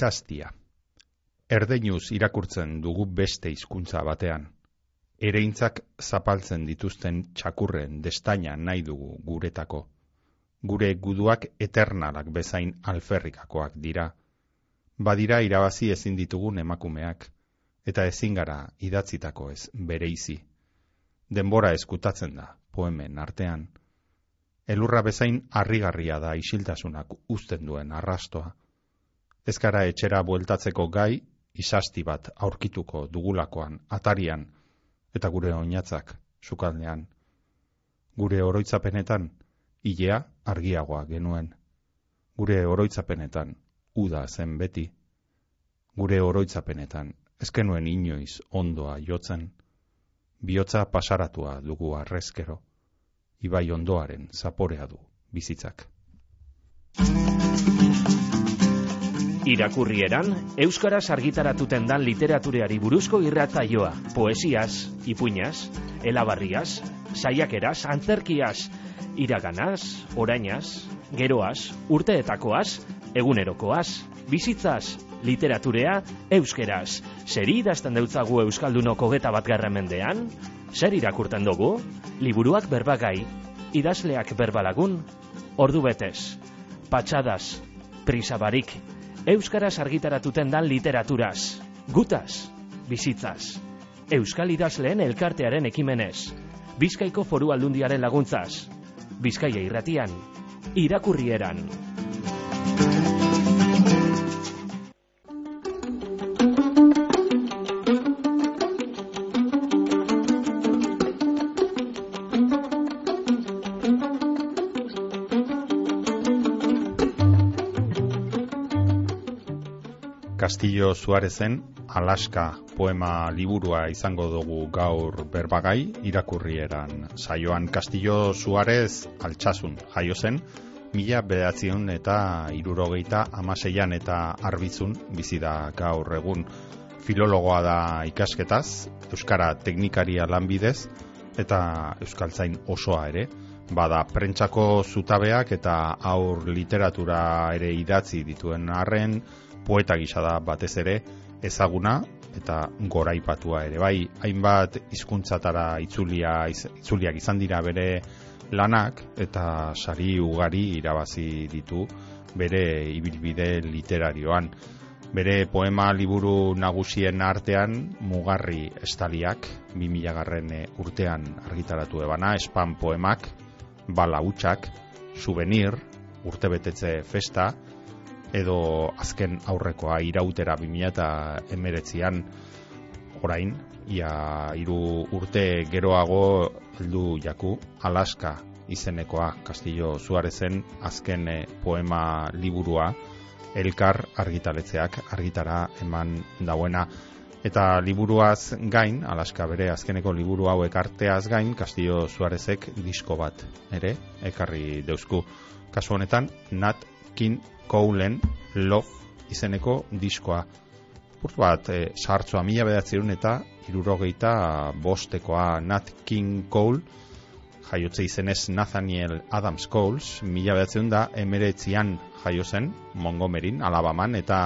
Izastia. Erdeinuz irakurtzen dugu beste hizkuntza batean. Ereintzak zapaltzen dituzten txakurren destaina nahi dugu guretako. Gure guduak eternalak bezain alferrikakoak dira. Badira irabazi ezin ditugun emakumeak, eta ezin gara idatzitako ez bereizi. Denbora eskutatzen da, poemen artean. Elurra bezain harrigarria da isiltasunak uzten duen arrastoa. Ezkara etxera bueltatzeko gai isasti bat aurkituko dugulakoan atarian eta gure oinatzak sukaldean. Gure oroitzapenetan ilea argiagoa genuen. Gure oroitzapenetan uda zen beti. Gure oroitzapenetan ezkenuen inoiz ondoa jotzen. Biotza pasaratua dugu arrezkero. Ibai ondoaren zaporea du bizitzak. Irakurrieran, Euskaraz argitaratuten dan literatureari buruzko irratzaioa, poesiaz, ipuñaz, elabarriaz, saiakeraz, antzerkiaz, iraganaz, orainaz, geroaz, urteetakoaz, egunerokoaz, bizitzaz, literaturea, euskeraz. Zer idazten deutzagu Euskaldunoko geta bat mendean? Zer irakurten dugu? Liburuak berbagai, idazleak berbalagun, ordu betez, patxadas, prisabarik, Euskaraz argitaratuten dan literaturaz. Gutaz, bizitzaz. Euskal idazleen elkartearen ekimenez. Bizkaiko foru aldundiaren laguntzaz. Bizkaia irratian. Irakurrieran. Castillo Suarezen Alaska poema liburua izango dugu gaur berbagai irakurrieran. Saioan Castillo Suarez altxasun jaio zen, mila bedatzion eta irurogeita amaseian eta arbizun bizi da gaur egun. Filologoa da ikasketaz, Euskara teknikaria lanbidez eta Euskaltzain osoa ere. Bada, prentsako zutabeak eta aur literatura ere idatzi dituen arren, poeta gisa da batez ere ezaguna eta goraipatua ere. Bai hainbat hizkuntzatara itzulia itzuliak izan dira bere lanak eta sari ugari irabazi ditu bere ibilbide literarioan. Bere poema liburu nagusien artean mugarri estaliak 2000 garren urtean argitaratu ebana espan poemak bala utxak souvenir urtebetetze festa edo azken aurrekoa irautera 2019an orain ia hiru urte geroago heldu jaku Alaska izenekoa Castillo Suarezen azken eh, poema liburua. Elkar argitaletzeak argitara eman dauena. Eta liburuaz gain Alaska bere azkeneko liburu hau ekarteaz gain Castillo Suarezek disko bat ere ekarri deusku. Kasu honetan Nat King Cowlen Love izeneko diskoa. Purt bat, e, sartzoa mila bedatzerun eta irurogeita bostekoa Nat King Cole, jaiotze izenez Nathaniel Adams Coles, mila bedatzerun da emeretzian jaio zen Montgomeryn, Alabaman, eta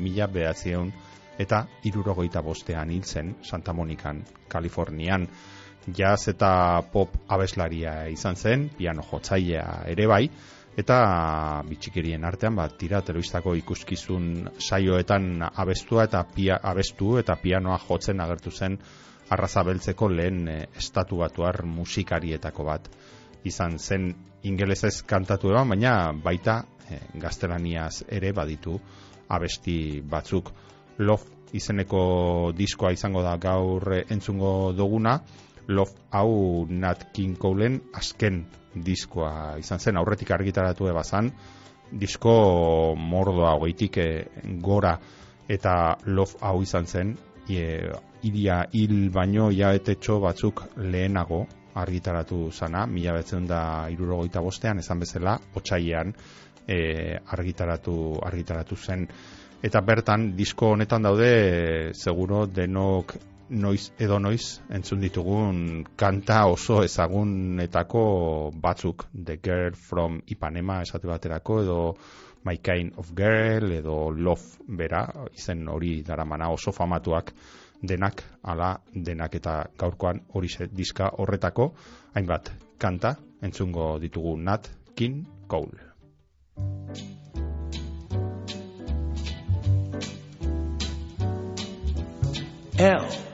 mila bedatzerun eta irurogeita bostean hil zen Santa Monikan, Kalifornian. Jazz eta pop abeslaria izan zen, piano jotzailea ere bai, eta bitxikerien artean bat tira telebistako ikuskizun saioetan abestua eta pia, abestu eta pianoa jotzen agertu zen arrazabeltzeko lehen e, estatu batuar musikarietako bat izan zen. Ingelesez kantatu eban, baina baita e, gaztelaniaz ere baditu abesti batzuk. Love izeneko diskoa izango da gaur entzungo duguna Love hau Nat King Coleen azken diskoa izan zen, aurretik argitaratu ebazan, disko mordoa hogeitik eh, gora. Eta Love hau izan zen, e, iria hil baino iaetetxo batzuk lehenago argitaratu zana, mila betzen da irurogoita bostean, esan bezala, otxaian e, argitaratu, argitaratu zen. Eta bertan, disko honetan daude, seguro, denok noiz edo noiz entzun ditugun kanta oso ezagunetako batzuk The Girl from Ipanema esate baterako edo My Kind of Girl edo Love bera, izen hori daramana oso famatuak denak, ala denak eta gaurkoan hori diska horretako, hainbat kanta, entzungo ditugu Nat King Cole. L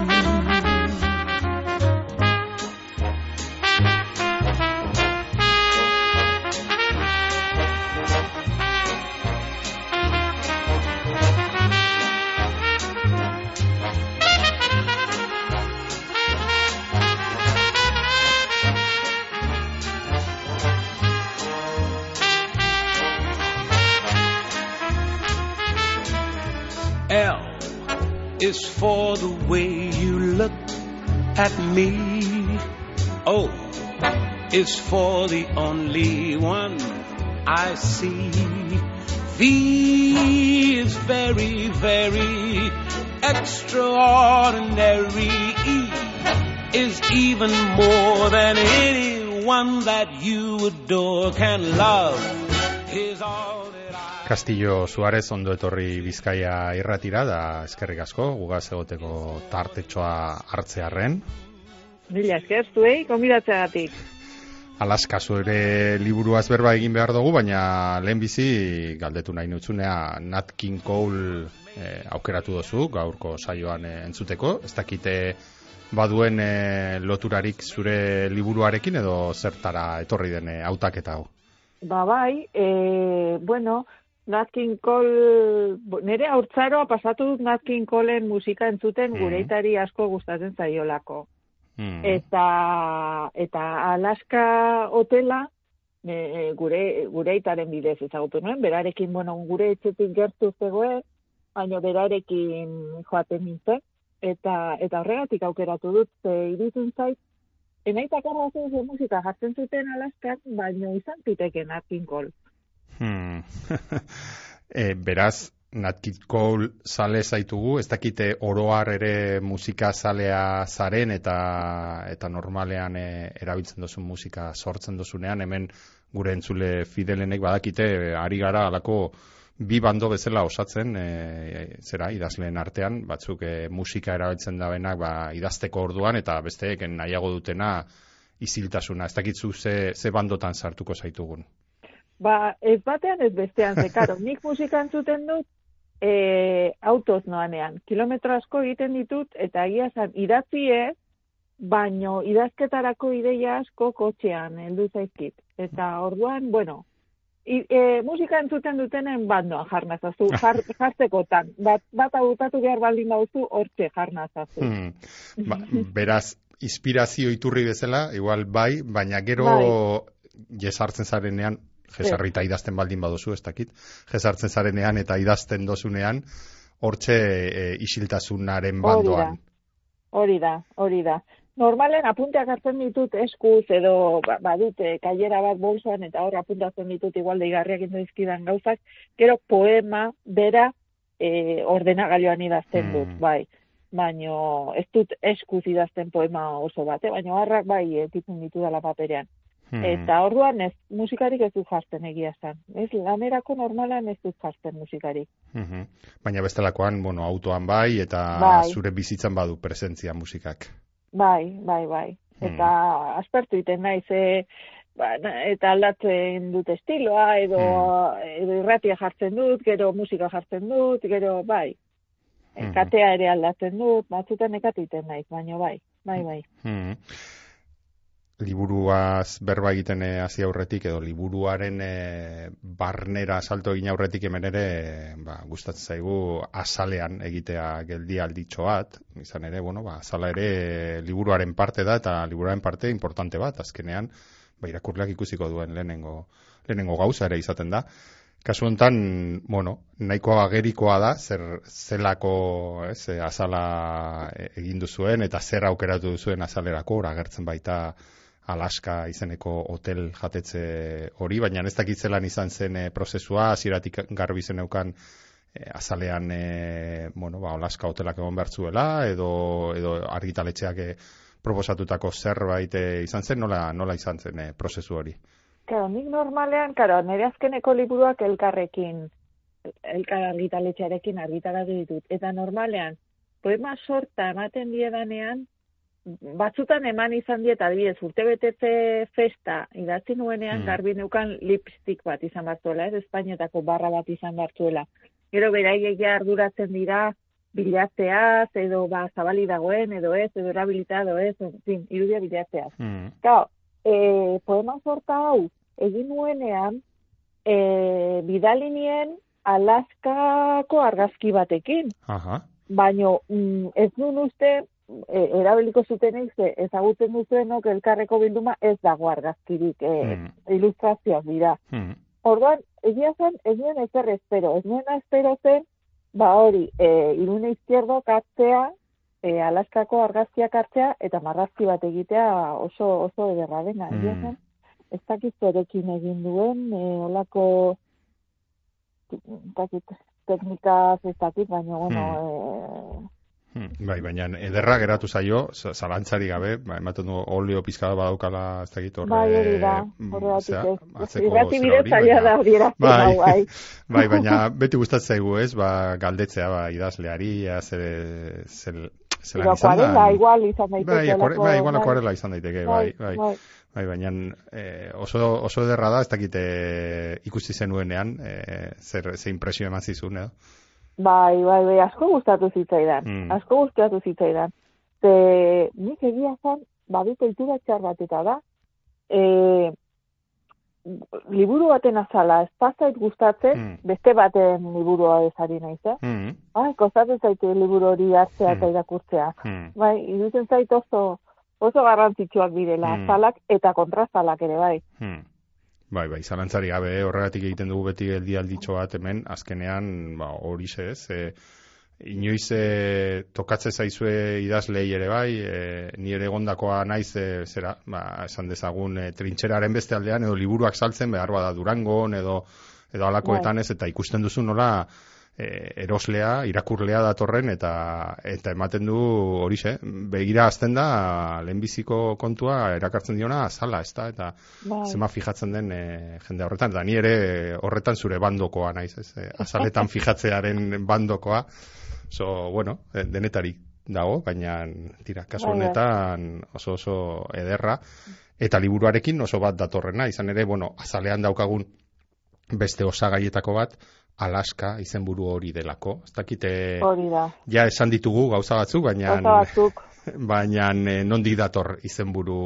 Me. O is for the only one I see. V is very, very extraordinary. E is even more than anyone that you adore can love. Is all Castillo Suarez ondo etorri Bizkaia irratira da eskerrik asko gugaz egoteko tartetxoa hartzearren. Mila esker zuei konbidatzeagatik. Alaska ere liburuaz berba egin behar dugu, baina lehen bizi galdetu nahi nutzunea Nat King Cole eh, aukeratu dozu gaurko saioan eh, entzuteko. Ez dakite baduen eh, loturarik zure liburuarekin edo zertara etorri den hautaketa hau. Ba bai, e, bueno, Nat King Cole, nire haurtzaroa pasatu dut Nat King Coleen musika entzuten mm. gureitari asko gustatzen zaiolako. Mm. Eta, eta Alaska hotela, e, gure, gureitaren bidez ezagutu nuen, berarekin, bueno, gure etxetik gertu zegoen, baina berarekin joaten nintzen, eta, eta horregatik aukeratu dut, ze irutzen zait, enaitak arrazen musika jartzen zuten Alaskak, baina izan piteken Cole. Hmm. e, beraz, Natkit Cole sale zaitugu, ez dakite oroar ere musika salea zaren eta eta normalean e, erabiltzen duzun musika sortzen duzunean, hemen gure entzule fidelenek badakite, ari gara alako bi bando bezala osatzen, e, zera, idazleen artean, batzuk e, musika erabiltzen da benak ba, idazteko orduan, eta besteek nahiago dutena iziltasuna. Ez dakitzu ze, ze bandotan sartuko zaitugun. Ba, ez batean ez bestean, ze, karo, nik musika entzuten dut, e, autoz noanean, kilometro asko egiten ditut, eta egia zan, idatzi ez, baino idazketarako ideia asko kotxean, heldu zaizkit. Eta orduan, bueno, i, e, musika entzuten dutenen bandoa jarnazazu, jar, jartzekotan. Bat, bat agutatu behar baldin bauzu, hortxe jarnazazu. Hmm. Ba, beraz, inspirazio iturri bezala, igual bai, baina gero bai. jesartzen zarenean, jesarrita idazten baldin baduzu, ez dakit, jesartzen zarenean eta idazten dozunean, hortxe e, isiltasunaren bandoan. Hori da, hori da. Normalen apunteak hartzen ditut eskuz edo ba, badute kailera bat bolsoan eta hor apuntatzen ditut igual deigarriak izkidan gauzak, gero poema bera e, ordenagailuan idazten dut, mm. bai. Baino ez dut eskuz idazten poema oso bate, baino harrak bai etitzen ditu dala paperean. Hmm. Eta orduan ez musikarik ez du jartzen egia zen. Ez lanerako normalan ez du jartzen musikarik. Hmm. Baina bestelakoan, bueno, autoan bai eta bai. zure bizitzan badu presentzia musikak. Bai, bai, bai. Hmm. Eta aspertu iten naiz e, ba, eta aldatzen dut estiloa edo, hmm. edo irratia jartzen dut, gero musika jartzen dut, gero bai. Hmm. Katea ere aldatzen dut, batzutan ekatiten naiz, baina bai, bai, bai. Hmm. Liburuaz berba egiten eh, hasi aurretik edo liburuaren e, barnera salto egin aurretik hemen ere ba, gustatzen zaigu azalean egitea geldi alditxo bat, izan ere, bueno, ba, azala ere liburuaren parte da eta liburuaren parte importante bat, azkenean, ba, irakurleak ikusiko duen lehenengo, lehenengo gauza ere izaten da. Kasu honetan, bueno, nahiko agerikoa da, zer zelako ez, azala egin duzuen eta zer aukeratu duzuen azalerako, agertzen baita Alaska izeneko hotel jatetze hori, baina ez dakit zelan izan zen e, prozesua, hasieratik garbi zen e, azalean e, bueno, ba, Alaska hotelak egon bertzuela, edo, edo argitaletxeak e, proposatutako zerbait izan zen, nola, nola izan zen e, prozesu hori? Claro, nik normalean, claro, nire azkeneko liburuak elkarrekin, elkar argitaletxearekin argitaratu ditut. Eta normalean, poema sorta ematen diedanean, batzutan eman izan dieta adibidez urtebetetze festa idatzi nuenean mm. garbi neukan lipstick bat izan bartuela, ez Espainietako barra bat izan bartuela. Gero beraiek arduratzen dira bilatzeaz edo ba zabali dagoen edo ez edo erabilita edo ez, en fin, irudia bilatzeaz. Mm. e, poema sorta hau egin nuenean e, bidalinien Alaskako argazki batekin. Aha. Baino, mm, ez duen uste, e, erabiliko zutenik ze ezagutzen duzuenok elkarreko bilduma ez dago argazkirik e, hmm. ilustrazioak dira. Hmm. Orduan, egia zen, ez nuen ezer espero. Ez nuen espero zen, ba hori, e, irune izquierdo katzea, e, alaskako argazkiak hartzea, eta marrazki bat egitea oso oso ederra dena. Hmm. Egia zen, ez dakizu erekin egin duen, e, olako teknikaz ez dakit, baina, bueno, hmm. e, Hmm, bai, baina ederra geratu zaio, zalantzari gabe, ba, ematen du olio pizkada badaukala ez da horre... Bai, hori da, mm, horre batik ez. Irrati bide zaila da hori bai, bai. bai, baina beti gustatzen zaigu ez, ba, galdetzea, ba, idazleari, ja, zer, zer, zer lan izan da. igual izan daiteke. Bai, akuarela, bai, igual akuarela izan daiteke, bai, bai. bai. Bai, baina eh, oso, oso ederra da, ez dakite ikusi zenuenean, eh, zer, zer impresio eman zizun, edo? Bai, bai, bai, asko gustatu zitzaidan. Mm. Asko gustatu zitzaidan. Ze, nik egia zan, badut eitura txar bat eta da, e, liburu baten azala, ez pasait gustatzen, mm. beste baten liburua ezari nahi, eh? Mm. Bai, kostatzen zaitu liburu hori hartzea mm. eta irakurtzea. Mm. Bai, iruditzen zait oso, oso garrantzitsuak direla, mm. azalak eta kontrazalak ere, bai. Mm. Bai, bai, zalantzari gabe horregatik egiten dugu beti geldi alditxo bat hemen, azkenean, ba, hori ez, e, inoiz e, tokatze zaizue idazlei ere bai, e, ni ere gondakoa naiz, e, zera, ba, esan dezagun, e, trintxeraren beste aldean, edo liburuak saltzen, behar bada durangon, edo, edo alakoetan bai. ez, eta ikusten duzu nola, e, eroslea, irakurlea datorren eta eta ematen du hori xe, begira azten da lehenbiziko kontua erakartzen diona azala, ez da, eta bai. zema fijatzen den e, jende horretan, da ni ere horretan zure bandokoa naiz, ez, e, azaletan fijatzearen bandokoa, so, bueno, e, denetarik dago, baina tira, kasu bai, bai. honetan oso oso ederra, eta liburuarekin oso bat datorrena, izan ere, bueno, azalean daukagun beste osagaietako bat, Alaska izenburu hori delako. Ez dakite hori da. Ja esan ditugu gauza batzuk, baina gauza batzuk. baina eh, nondi dator izenburu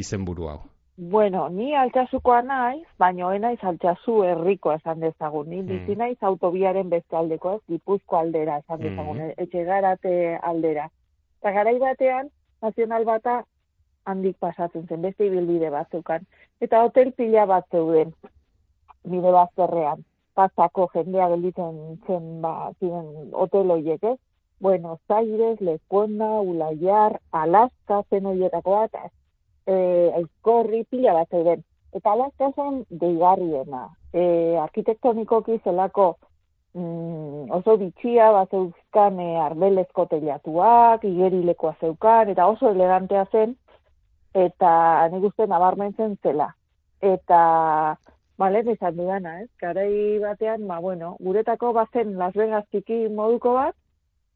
izenburu hau. Bueno, ni altxasukoa naiz, baina hoena naiz altxasu herriko esan dezagun. Ni mm. naiz autobiaren beste aldeko, ez, Gipuzko aldera esan mm. dezagun, mm. etxe garate aldera. Eta garai batean, nazional bata handik pasatzen zen, beste ibilbide bat zeukan. Eta hotel pila bat zeuden, bide bazterrean pasako jendea gelditzen zen ba, ziren hotel horiek, ez? Bueno, Zairez, Lekonda, Ulaiar, Alaska, zen horietako bat, e, aizkorri, pila bat zeuden. Eta Alaska zen deigarriena. E, arkitektonikoki zelako mm, oso bitxia, bat zeuzkan e, arbelezko telatuak, igerilekoa zeukan, eta oso elegantea zen, eta nik uste nabarmentzen zela. Eta Bale, izan dudana, ez? Garai batean, ba, bueno, guretako bazen Las Vegas tiki moduko bat,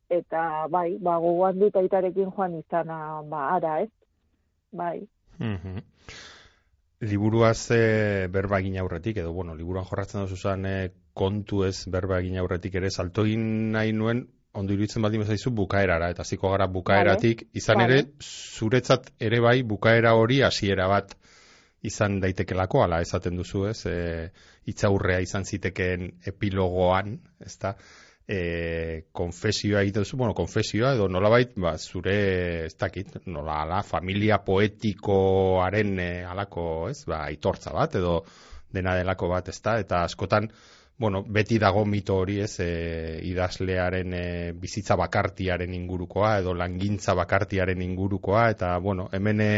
eta bai, ba, gogoan dut aitarekin joan izana, ba, ara, ez? Bai. Mm -hmm. Liburuaz e, berba egin aurretik, edo, bueno, liburuan jorratzen duzu zan e, kontu ez berba egin aurretik ere, salto egin nahi nuen, ondo iruditzen baldin bezaizu bukaerara, eta ziko gara bukaeratik, izan ere, zuretzat ere bai bukaera hori hasiera bat izan daitekelako, ala esaten duzu ez, e, itzaurrea izan zitekeen epilogoan, ez da, e, konfesioa egiten duzu, bueno, konfesioa edo nolabait, ba, zure, ez dakit, nola, ala, familia poetikoaren e, alako, ez, ba, aitortza bat, edo dena delako bat, ez da, eta askotan, bueno, beti dago mito hori ez? E, idazlearen e, bizitza bakartiaren ingurukoa edo langintza bakartiaren ingurukoa eta bueno, hemen e,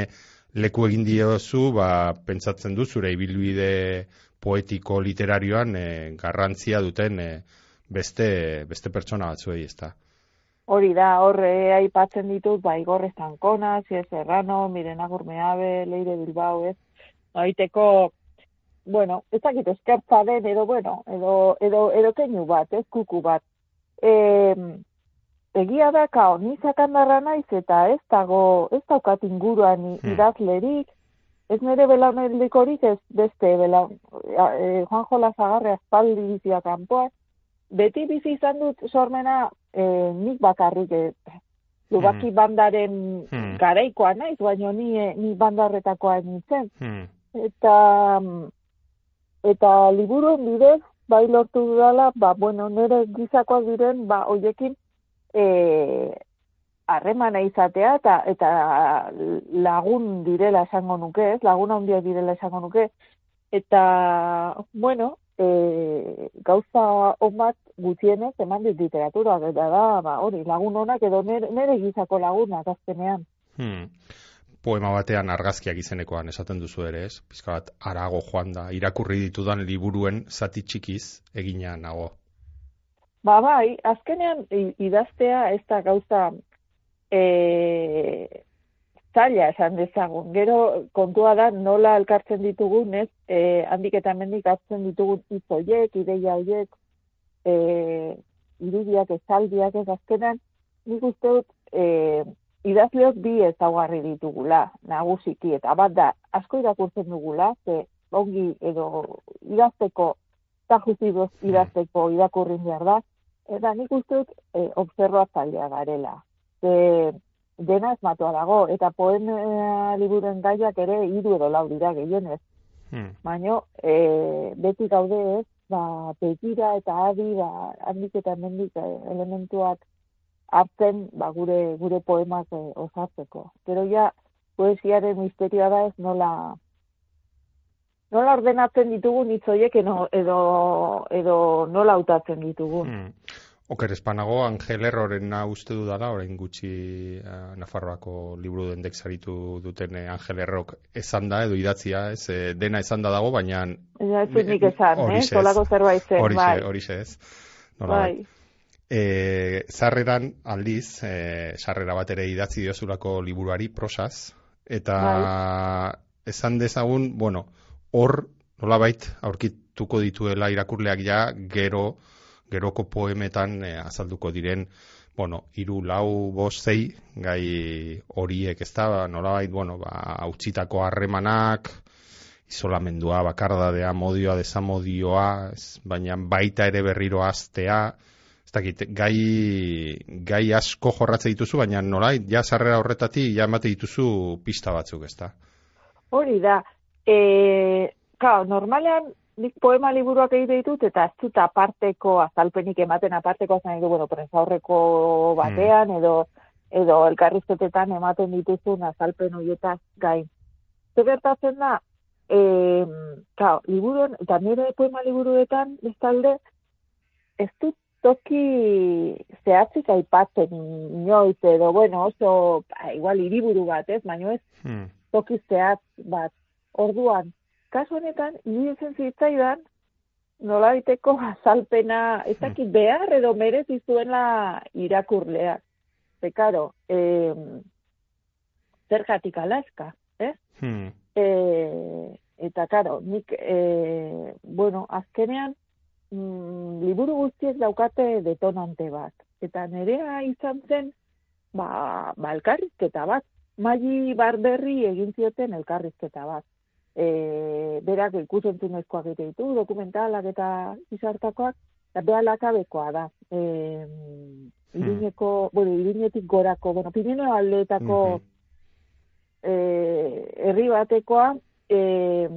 leku egin diozu, ba, pentsatzen du zure ibilbide poetiko literarioan e, garrantzia duten e, beste, beste pertsona batzuei, ezta. Hori da, horre aipatzen ditut, ba, Igor Estankona, Zier Serrano, Mirena Gurmeabe, Leire Bilbao, ez, aiteko bueno, ez dakit eskertza den, edo, bueno, edo, edo, edo keinu bat, ez kuku bat. E, egia da, kao, ni sakandarra naiz, eta ez dago, ez daukat inguruan hmm. idazlerik, ez nire belaunelikorik ez beste, bela, e, Juan Jola Zagarre azpaldi bizia kanpoa, beti bizi izan dut sormena e, nik bakarrik, e, Lubaki hmm. bandaren hmm. garaikoa naiz, baina ni, e, ni bandarretakoa nintzen. Hmm. Eta eta liburuen bidez bai lortu dudala, ba, bueno, nire gizakoak diren, ba, oiekin, e, harremana izatea, eta, eta lagun direla esango nuke, ez? lagun handia direla esango nuke, eta, bueno, e, gauza onbat gutienez eman dit literatura, eta da, ba, hori, lagun honak edo nire, nire gizako lagunak azkenean. Hmm poema batean argazkiak izenekoan esaten duzu ere, ez? Pizka bat arago joan da, irakurri ditudan liburuen zati txikiz egina nago. Ba bai, azkenean idaztea ez da gauza e, zaila esan dezagun. Gero kontua da nola elkartzen ditugun, ez? E, handik eta mendik hartzen ditugun izoiek, ideia hoiek, e, irudiak, ezaldiak ez azkenean, nik uste dut, e, idazleok bi ezaugarri ditugula, nagusiki, eta bat da, asko irakurtzen dugula, ze ongi edo idazteko, tajuzidoz hmm. idazteko irakurrin behar da, eta nik uste dut e, observatzailea garela. Ze, dena ez matua dago, eta poen e, liburen gaiak ere hiru edo lau dira gehienez. Hmm. Baina, e, beti gaude ez, ba, petira eta adi, ba, handik eta mendik e, elementuak hartzen ba, gure gure poemak eh, osatzeko. Pero ja poesiaren misterioa da ez nola nola ordenatzen ditugun hitz edo, edo nola hautatzen ditugun. Hmm. Oker espanago, Angel Erroren uste du dala, orain gutxi uh, Nafarroako liburu dendek zaritu duten eh, Angel Errok esan da, edo idatzia, ez, eh, dena esan da dago, baina... Ez nik esan, eh, solako zerbait zen, bai. Horixe, ez. Nola, bai e, zarreran aldiz, e, sarrera bat ere idatzi diozulako liburuari prosaz, eta bai. esan dezagun, bueno, hor nolabait aurkituko dituela irakurleak ja gero geroko poemetan e, azalduko diren bueno, iru, lau, bost, zei, gai horiek, ez da, nolabait, bueno, ba, hautsitako harremanak, isolamendua, bakardadea, modioa, desamodioa, ez, baina baita ere berriro aztea, ez dakit, gai, gai asko jorratze dituzu, baina nola, ja sarrera horretatik, ja emate dituzu pista batzuk, ez da? Hori da, e, ka, normalean, nik poema liburuak egite ditut, eta ez dut aparteko, azalpenik ematen aparteko, azan edo, bueno, prensa horreko batean, hmm. edo, edo elkarrizketetan ematen dituzun azalpen horietaz gain. Zer gertatzen da, e, ka, liburuen, eta nire poema liburuetan, ez talde, ez dut toki zehatzik aipatzen inoiz edo, bueno, oso, ba, igual, iriburu bat, ez, baina ez, hmm. toki zehatz bat. Orduan, kasu honetan, iritzen zitzaidan, nola biteko azalpena, ez hmm. dakit behar edo merez izuela irakurleak. Zekaro, eh, zer jatik alaska, eh? Hmm. E, eta, karo, nik, e, bueno, azkenean, mm, liburu guztiek daukate detonante bat. Eta nerea izan zen, ba, ba elkarrizketa bat. Magi barberri egin zioten elkarrizketa bat. E, berak ikusentzunezkoak egite ditu, dokumentalak eta izartakoak, eta behalak abekoa da. E, hmm. Iruñeko, bueno, Iruñetik gorako, bueno, Pirineo aldeetako hmm. eh, herri batekoa, eh,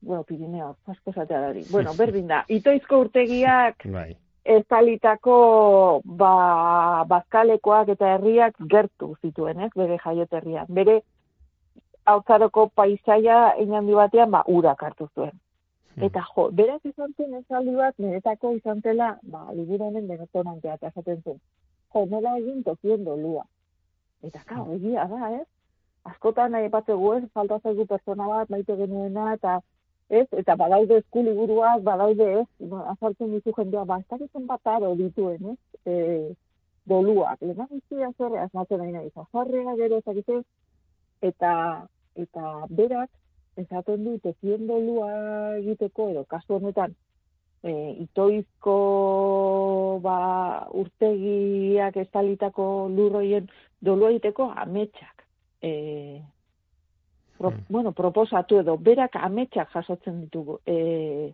bueno, Pirineo, asko zatea dari. Bueno, berdin da, itoizko urtegiak bai. estalitako ba, bazkalekoak eta herriak gertu zituen, ez, bere jaioterrian. Bere hautzaroko paisaia inandi batean, ba, urak hartu zuen. Hmm. Eta jo, berak izan zen esaldi bat, niretako izan zela, ba, liburonen denetonantea, eta esaten zen, jo, nola egin tokien dolua. Eta, ka, hmm. egia da, ez? Askotan nahi epatzegu ez, falta zaigu pertsona bat, maite genuena, eta ez, eta badaude esku liburuak, badaude ez, ba, azaltzen ditu jendea, ba, ez dakitzen bat aro dituen, ez, e, doluak. Lena guztia zorrea, esmatzen nahi nahi, zorrea gero, ez eta, eta berak, esaten du, tezien dolua egiteko, edo kasu honetan, e, itoizko ba, urtegiak estalitako lurroien dolua egiteko ametsak. E, pro, mm. bueno, proposatu edo, berak ametsak jasotzen ditugu. E,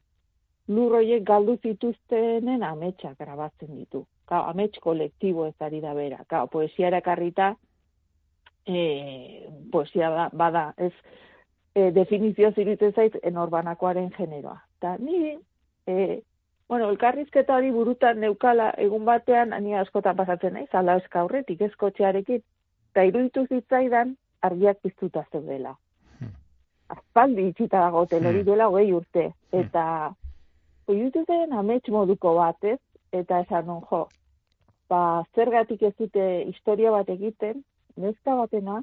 lurroiek galdu zituztenen ametsak grabatzen ditu. Ka, amets kolektibo ez ari da bera. Ka, poesia erakarrita, e, poesia da, bada, ez e, definizio ziritzen zait enorbanakoaren generoa. Ta ni, e, bueno, elkarrizketa hori burutan neukala egun batean, ani askotan pasatzen naiz, ala eskaurretik eskotxearekin, eta iruditu zitzaidan argiak piztuta zeudela aspaldi itxita dago hori hmm. duela hogei urte. Hmm. Eta oiutu zen amets moduko batez, eta esan jo, ba, zergatik ez dute historia bat egiten, neska batena,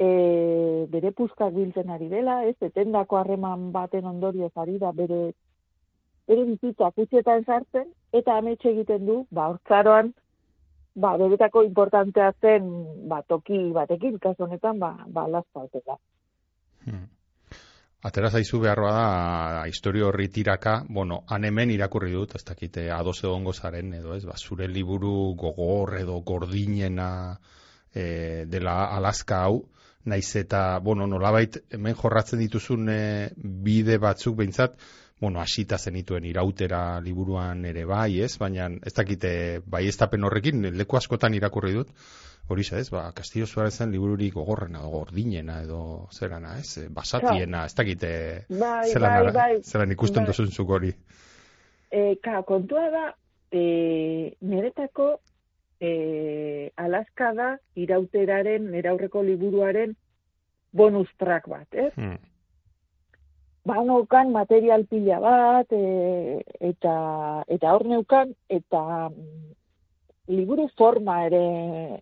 e, bere puskak biltzen ari dela, ez, etendako harreman baten ondorioz ari da, bere, bere bizitza kutxetan sartzen, eta amets egiten du, ba, hortzaroan, ba, beretako importantea zen, ba, toki batekin, kaso honetan, ba, ba, laspa Hmm. Atera zaizu beharroa da, historio horri tiraka, bueno, han hemen irakurri dut, ez dakite, ados egongo zaren, edo ez, ba, zure liburu gogor edo gordinena e, dela Alaska hau, naiz eta, bueno, nolabait, hemen jorratzen dituzun e, bide batzuk behintzat, bueno, asita zenituen irautera liburuan ere bai, ez, baina ez dakite, bai ez horrekin, leku askotan irakurri dut, hori ez, ba, Castillo Suarez zen libururik gogorrena, gordinena edo zerana, ez, eh, basatiena, ez dakite bai, zelan, bai, bai, zelan ikusten bai. duzun zuk hori. E, ka, kontua da, e, niretako e, Alaska da irauteraren, neraurreko liburuaren bonus track bat, ez? Hmm. Ba, material pila bat, e, eta, eta hor neukan, eta mm, liburu forma ere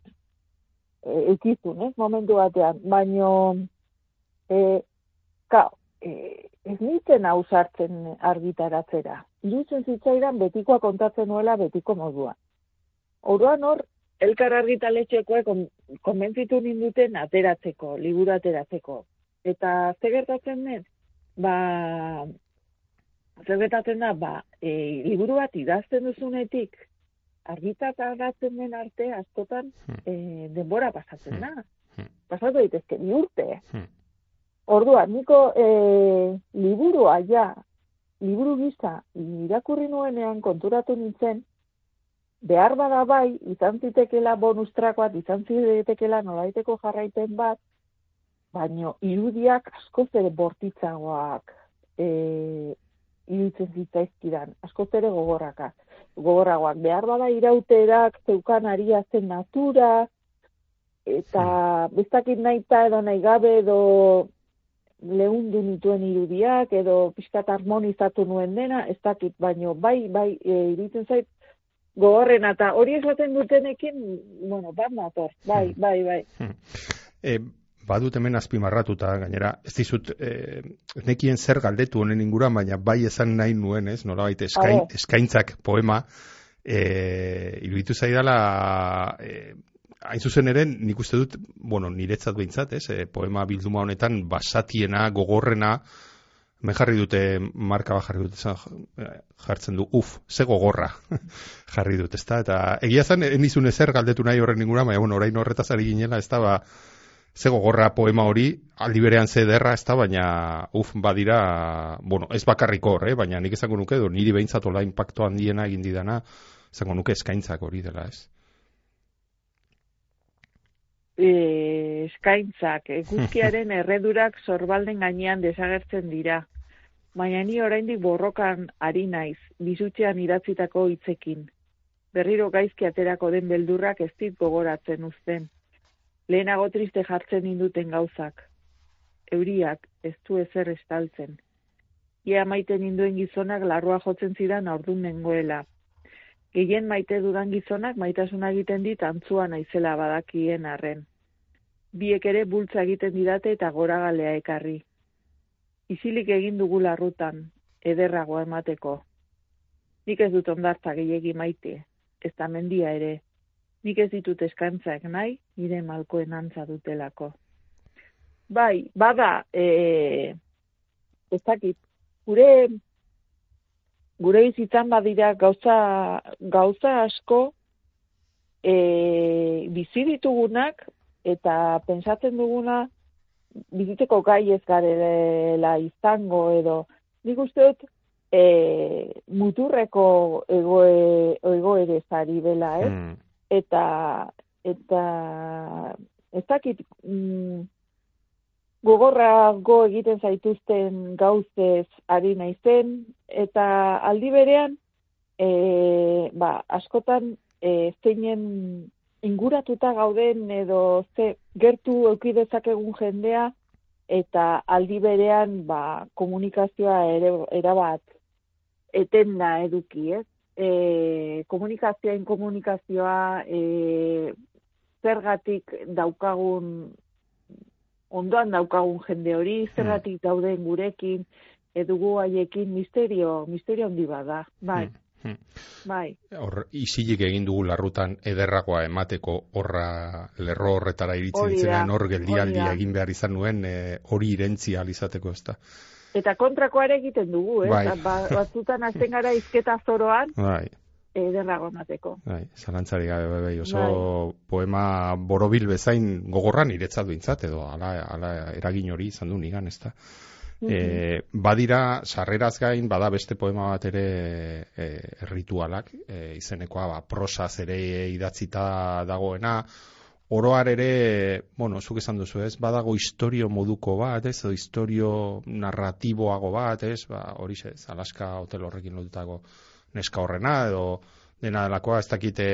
eukizun, ez, momentu batean, baino, e, ka, e, ez nintzen hau sartzen argitaratzera. Iruzen zitzaidan betikoa kontatzen nuela betiko modua. Oroan hor, elkar argitaletxekoa konbentzitu ninduten ateratzeko, liburu ateratzeko. Eta ze gertatzen den, ba, ze gertatzen da, ba, e, liburu bat idazten duzunetik, argitak agatzen den arte askotan hmm. e, denbora pasatzen hmm. da. Hmm. Pasatu daitezke ni urte. Orduan, niko e, liburua ja, liburu gisa irakurri nuenean konturatu nintzen, behar bada bai, izan zitekela bonustrak bat, izan zitekela nolaiteko jarraiten bat, baino irudiak asko ere bortitzagoak e, iruditzen zitzaizkidan, asko ere gogorrakak gogorragoak. Behar bada irauterak zeukan aria zen natura, eta bestakit nahi edo nahi gabe edo lehundu nituen irudiak, edo pixkat harmonizatu nuen dena, ez dakit, baino bai, bai, e, iritzen zait, gogorren, eta hori esaten dutenekin, bueno, bat nator, bai, hmm. bai, bai. Hmm. E, badut hemen azpimarratuta, gainera, ez dizut, e, nekien zer galdetu honen inguruan, baina bai esan nahi nuen, ez, nola baita eskain, eskaintzak poema, e, iruditu zaidala, e, hain zuzen ere, nik uste dut, bueno, niretzat behintzat, ez, e, poema bilduma honetan, basatiena, gogorrena, me jarri dute, marka ba jarri dute, jartzen du, uf, ze gogorra jarri dut, ezta, eta egia zen, endizun ezer galdetu nahi horren inguruan, baina, bueno, orain horretaz ari ginela, ez da, ba, ze gogorra poema hori, aldi berean ze derra, ez da, baina, uf, badira, bueno, ez bakarrik hor, eh? baina nik esango nuke, do, niri behintzat ola impacto handiena egin didana, zango nuke eskaintzak hori dela, ez? E, eskaintzak, eguzkiaren erredurak zorbalden gainean desagertzen dira. Baina ni oraindik borrokan ari naiz, bizutzean idatzitako hitzekin. Berriro gaizki aterako den beldurrak ez dit gogoratzen uzten. Lehenago triste jartzen induten gauzak. Euriak ez du ezer estaltzen ia maite ninduen gizonak larrua jotzen zidan ordun nengoela. Gehien maite dudan gizonak maitasuna egiten dit antzua naizela badakien arren. Biek ere bultza egiten didate eta gora galea ekarri. Izilik egin dugu larrutan, ederrago emateko. Nik ez dut ondartza gehiegi maite, ez da mendia ere. Nik ez ditut eskantzak nahi, nire malkoen antza dutelako. Bai, bada, e, ez dakit, gure gure bizitzan badira gauza gauza asko e, bizi ditugunak eta pensatzen duguna bizitzeko gai ez garela izango edo nik uste dut e, muturreko egoe, egoere zari bela, eh? Hmm. Eta, eta, ez dakit, mm, gogorrago egiten zaituzten gauzez ari naizen eta aldi berean e, ba, askotan e, zeinen inguratuta gauden edo ze gertu euki dezakegun jendea eta aldi berean ba, komunikazioa ere erabat etenda eduki, ez? E, komunikazioa komunikazioa e, zergatik daukagun ondoan daukagun jende hori, hmm. zerratik dauden gurekin, edugu haiekin misterio, misterio handi bada, bai. Hmm, hmm. Bai. Hor, isilik egin dugu larrutan ederragoa emateko horra lerro horretara iritzen ditzenean hor geldialdi egin behar izan nuen e, hori irentzi alizateko ez da. Eta kontrakoare egiten dugu, eh? Bai. Ba, batzutan azten gara izketa zoroan, bai ederrago mateko. Bai, zalantzari gabe bai, bai, oso bai. poema borobil bezain gogorran iretzat duintzat, edo ala, ala eragin hori izan du nigan, ez da. E, badira, sarreraz gain, bada beste poema bat ere e, ritualak, e, izenekoa, ba, prosaz ere idatzita dagoena, oroar ere, bueno, zuk esan duzu ez, badago historio moduko bat, ez, edo historio narratiboago bat, ez, ba, hori ez, Alaska hotel horrekin lotutako neska horrena edo dena delakoa ez dakite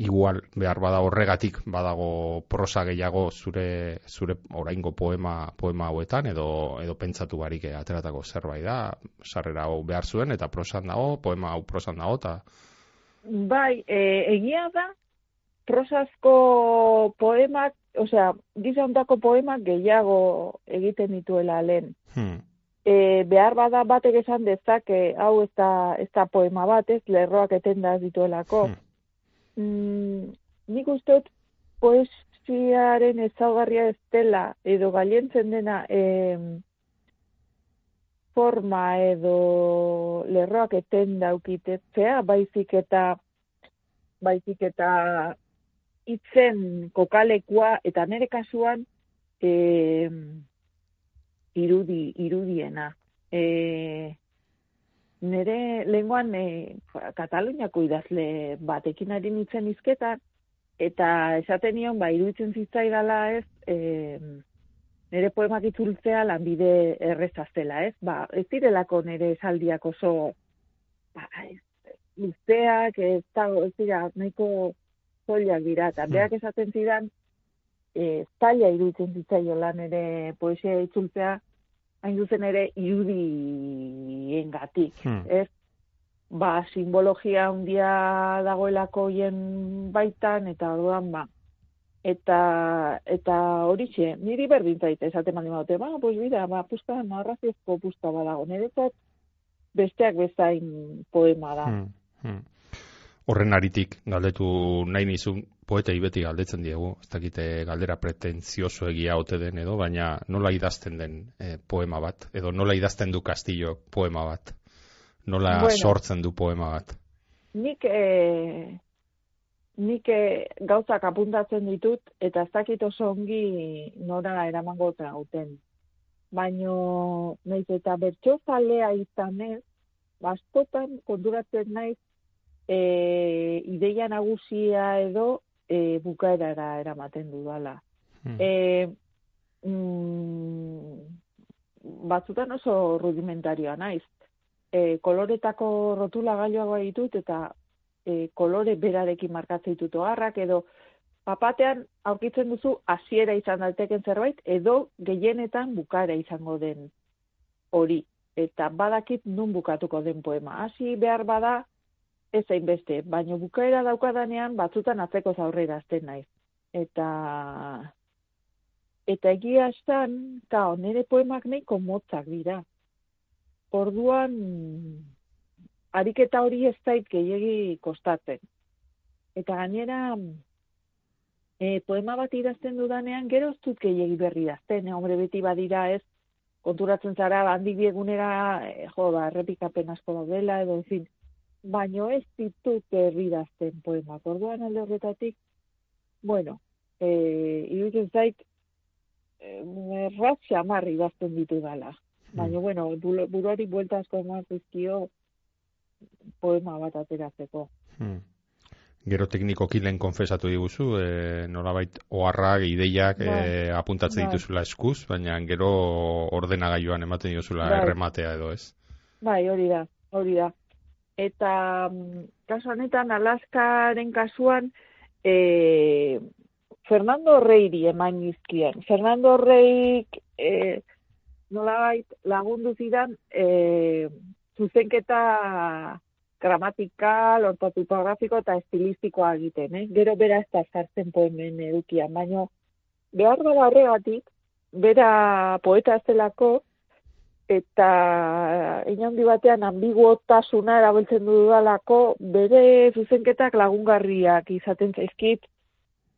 igual behar bada horregatik badago prosa gehiago zure zure oraingo poema poema hauetan edo edo pentsatu barik ateratako zerbait da sarrera hau behar zuen eta prosan dago poema hau prosan dago ta bai e, egia da prosazko poemak osea giza poemak gehiago egiten dituela lehen. Hmm e, behar bada batek esan dezake hau ez da, ez da poema bat, ez lerroak etenda dituelako. Hmm. Mm, nik uste poesiaren ezaugarria ez dela, edo galientzen dena e, forma edo lerroak etenda ukitetzea, baizik eta baizik eta itzen kokalekua, eta nere kasuan, eh, irudi, irudiena. E, nere lenguan e, Kataluniako idazle batekin ari nintzen izketan, eta esaten nion, ba, iruditzen zitzaidala ez, e, nere poemak itzultzea lanbide erreza zela, ez? Ba, ez direlako nere esaldiak oso, ba, ez, luzeak, ez, ez dira, nahiko zoliak dira, eta hmm. beak esaten zidan, e, zaila iruditzen zitzaio lan ere poesia itzultzea, hain duzen ere irudien gatik, hmm. ez? Ba, simbologia handia dagoelako hien baitan, eta orduan, ba, eta eta hori txe, niri berdin zaite, esaten mandi maute, ba, pues bida, ba, pusta, narraziozko pusta badago, niretzat besteak bezain poema da. Hmm. Hmm horren aritik galdetu nahi nizun poetei beti galdetzen diegu, ez dakite galdera pretentzioso egia ote den edo, baina nola idazten den e, poema bat, edo nola idazten du kastillo poema bat, nola sortzen du poema bat. Nik, e, nik e, gauzak apuntatzen ditut, eta ez dakit oso ongi nora eramango gauten. Baina, nahiz eta bertso zalea izan ez, bastotan konturatzen naiz e, ideia nagusia edo e, bukaerara eramaten dudala. Hmm. E, mm, batzutan oso rudimentarioa naiz. E, koloretako rotula gailoagoa ditut eta e, kolore berarekin markatzen ditut oharrak edo papatean aurkitzen duzu hasiera izan daiteken zerbait edo gehienetan bukaera izango den hori eta badakit nun bukatuko den poema. Hasi behar bada ez zain beste, baina bukaera daukadanean batzutan atzeko zaurrera azten naiz. Eta eta egia estan, ta, nire poemak nahiko motzak dira. Orduan, ariketa hori ez zait gehiagi kostatzen. Eta gainera, e, poema bat idazten dudanean, gero ez dut gehiagi berri idazten, e, hombre beti badira ez, konturatzen zara, handik biegunera, e, jo, ba, errepikapen asko daudela, edo, en baino ez ditut erridazten poemak. Orduan alde horretatik, bueno, e, iruditzen zait, e, erraz xamar idazten ditu dala. Baina, mm. bueno, buruari buelta asko eman zizkio poema bat ateratzeko. Hmm. Gero tekniko kilen konfesatu diguzu, e, nolabait oharrak, ideiak ba. e, apuntatzen ba. dituzula eskuz, baina gero ordenagailuan ematen dituzula ba. errematea edo ez? Bai, hori da, hori da eta mm, kasu honetan Alaskaren kasuan e, Fernando Reiri eman izkien. Fernando Reik e, nolabait lagundu zidan e, zuzenketa gramatikal, ortotipografiko eta estilistikoa egiten, eh? Gero bera ez da zartzen poemen edukian, baina behar da horregatik, bera poeta ez delako, eta inaundi batean ambiguotasuna erabiltzen dudalako bere zuzenketak lagungarriak izaten zaizkit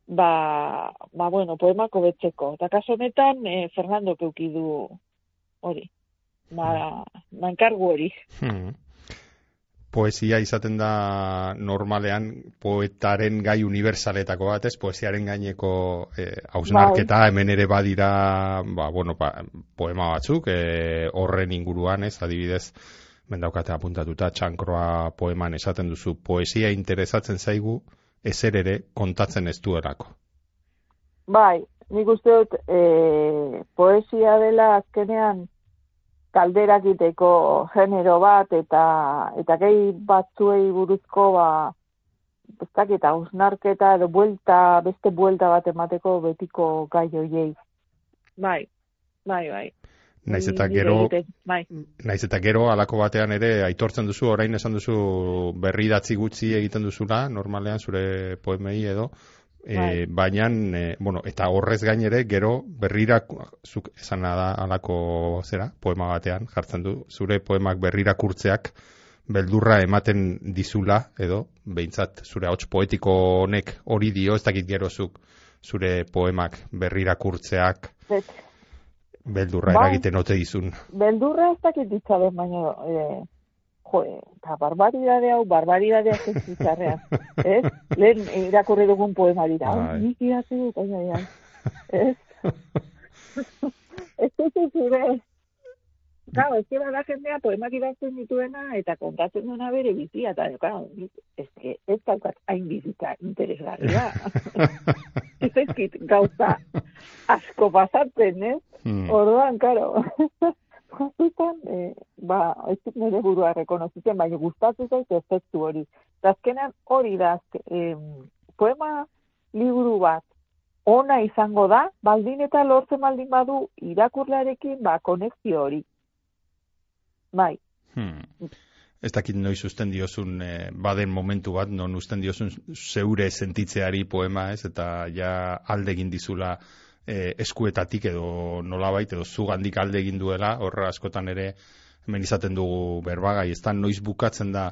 ba, ba bueno, poemako betzeko. Eta kaso honetan, eh, Fernando keuki du hori. Ba, ba enkargu hori. Hmm poesia izaten da normalean poetaren gai universaletako bat, ez? Poesiaren gaineko eh, hausnarketa, bai. hemen ere badira, ba, bueno, ba, poema batzuk, eh, horren inguruan, ez? Adibidez, mendaukate apuntatuta, txankroa poeman esaten duzu, poesia interesatzen zaigu, ezer ere kontatzen ez duerako. Bai, nik uste dut, eh, poesia dela azkenean, kalderak iteko genero bat eta eta gehi batzuei buruzko ba ez dakit ausnarketa edo buelta beste buelta bat emateko betiko gai hoiei bai bai bai Naiz eta gero, bai. naiz eta gero, alako batean ere, aitortzen duzu, orain esan duzu, berri datzi gutxi egiten duzula, normalean, zure poemei edo, E, baina, e, bueno, eta horrez gainere, gero berrira, zuk esan da alako zera, poema batean, jartzen du, zure poemak berrira kurtzeak, beldurra ematen dizula, edo, behintzat, zure hauts poetiko honek hori dio, ez dakit gero zuk, zure poemak berrira kurtzeak, beldurra bai. eragiten ote dizun. Beldurra ez dakit ditzaben, baina, e, jo, eta barbaridade hau, barbaridade hau zitzarrean. ez? Lehen irakurri dugun poema dira. Bai. Nik idatzi dut, aia, Ez? ez dut zure. Claro, ez que bada jendea poemak idazten dituena eta kontatzen duena bere bizia, eta claro, ez que ez daukat hain bizita interesgarria. ez ezkit gauza asko pasatzen, ez? Hmm. Orduan, claro batzutan, e, ba, ez dut nire burua rekonozitzen, baina gustatu zaiz efektu hori. Azkenean hori da, e, poema liburu bat ona izango da, baldin eta lortzen baldin badu irakurlarekin, ba, konexio hori. Bai. Hmm. Ez dakit noiz usten diozun e, baden momentu bat, non usten diozun zeure sentitzeari poema ez, eta ja aldegin dizula e, eskuetatik edo nolabait edo zugandik alde egin duela, horra askotan ere hemen izaten dugu berbagai, ez da noiz bukatzen da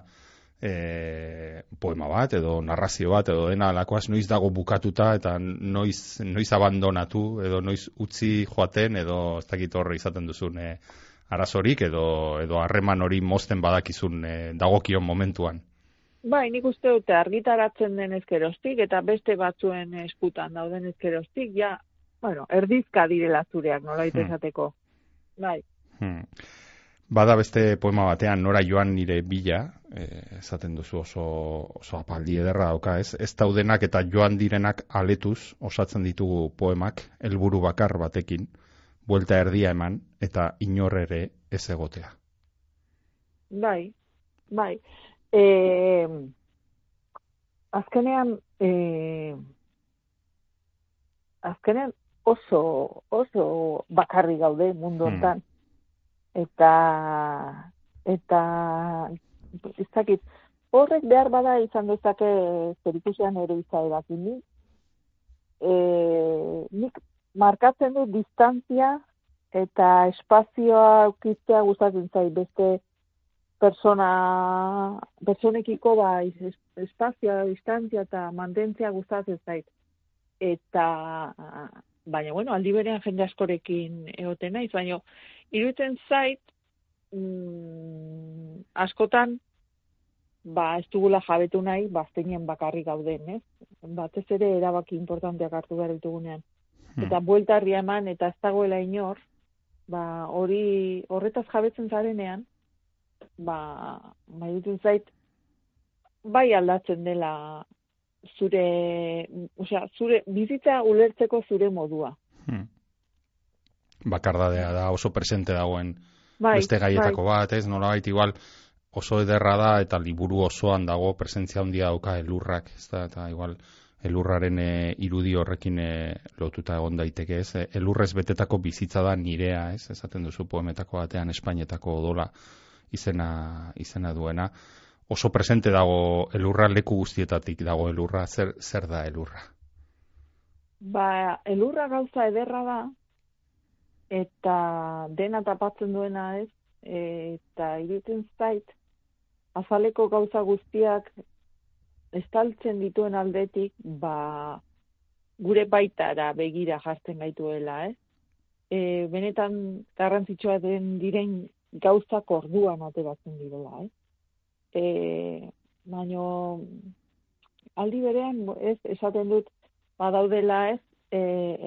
e, poema bat edo narrazio bat edo dena alakoaz noiz dago bukatuta eta noiz, noiz abandonatu edo noiz utzi joaten edo ez dakit horre izaten duzun e, arazorik edo edo harreman hori mozten badakizun e, dagokion momentuan. Bai, nik uste dute argitaratzen den ezkerostik eta beste batzuen eskutan dauden ezkerostik, ja, bueno, erdizka direla zureak, nola hmm. esateko. Bai. Hmm. Bada beste poema batean, nora joan nire bila, e, esaten duzu oso, oso apaldi ederra dauka, ez? Ez daudenak eta joan direnak aletuz osatzen ditugu poemak, helburu bakar batekin, buelta erdia eman, eta inor ere ez egotea. Bai, bai. E, azkenean, e, azkenean oso, oso bakarri gaude mundu hmm. hontan eta eta ez dakit horrek behar bada izan dezake zerikusian ere izaerakin ni e, nik markatzen du distantzia eta espazioa ukitzea gustatzen zai beste persona personekiko ba espazioa, distantzia eta mantentzia gustatzen zait. Eta baina bueno aldi berean jende askorekin egoten naiz baina iruditzen zait mm, askotan ba ez dugula jabetu nahi bazteinen bakarrik gauden, ez? Batez ere erabaki importanteak hartu behar ditugunean. Hmm. Eta bueltarria eman eta ez dagoela inor, ba hori horretaz jabetzen zarenean, ba ba iruditzen zait bai aldatzen dela zure, osea, zure bizitza ulertzeko zure modua. Hmm bakardadea da oso presente dagoen bai, beste gaietako bai. bat, ez? Nola igual oso ederra da eta liburu osoan dago presentzia handia dauka elurrak, ez da? Eta igual elurraren e, irudi horrekin e, lotuta egon daiteke, ez? E, elurrez betetako bizitza da nirea, ez? Esaten duzu poemetako batean Espainetako odola izena, izena duena. Oso presente dago elurra leku guztietatik dago elurra, zer, zer da elurra? Ba, elurra gauza ederra da, eta dena tapatzen duena ez, eta irutzen zait, azaleko gauza guztiak estaltzen dituen aldetik, ba, gure baitara begira jartzen gaituela, ez? E, benetan garrantzitsua den diren gauzak orduan ateratzen direla, ez? E, baino aldi berean, ez, esaten dut, badaudela ez, e,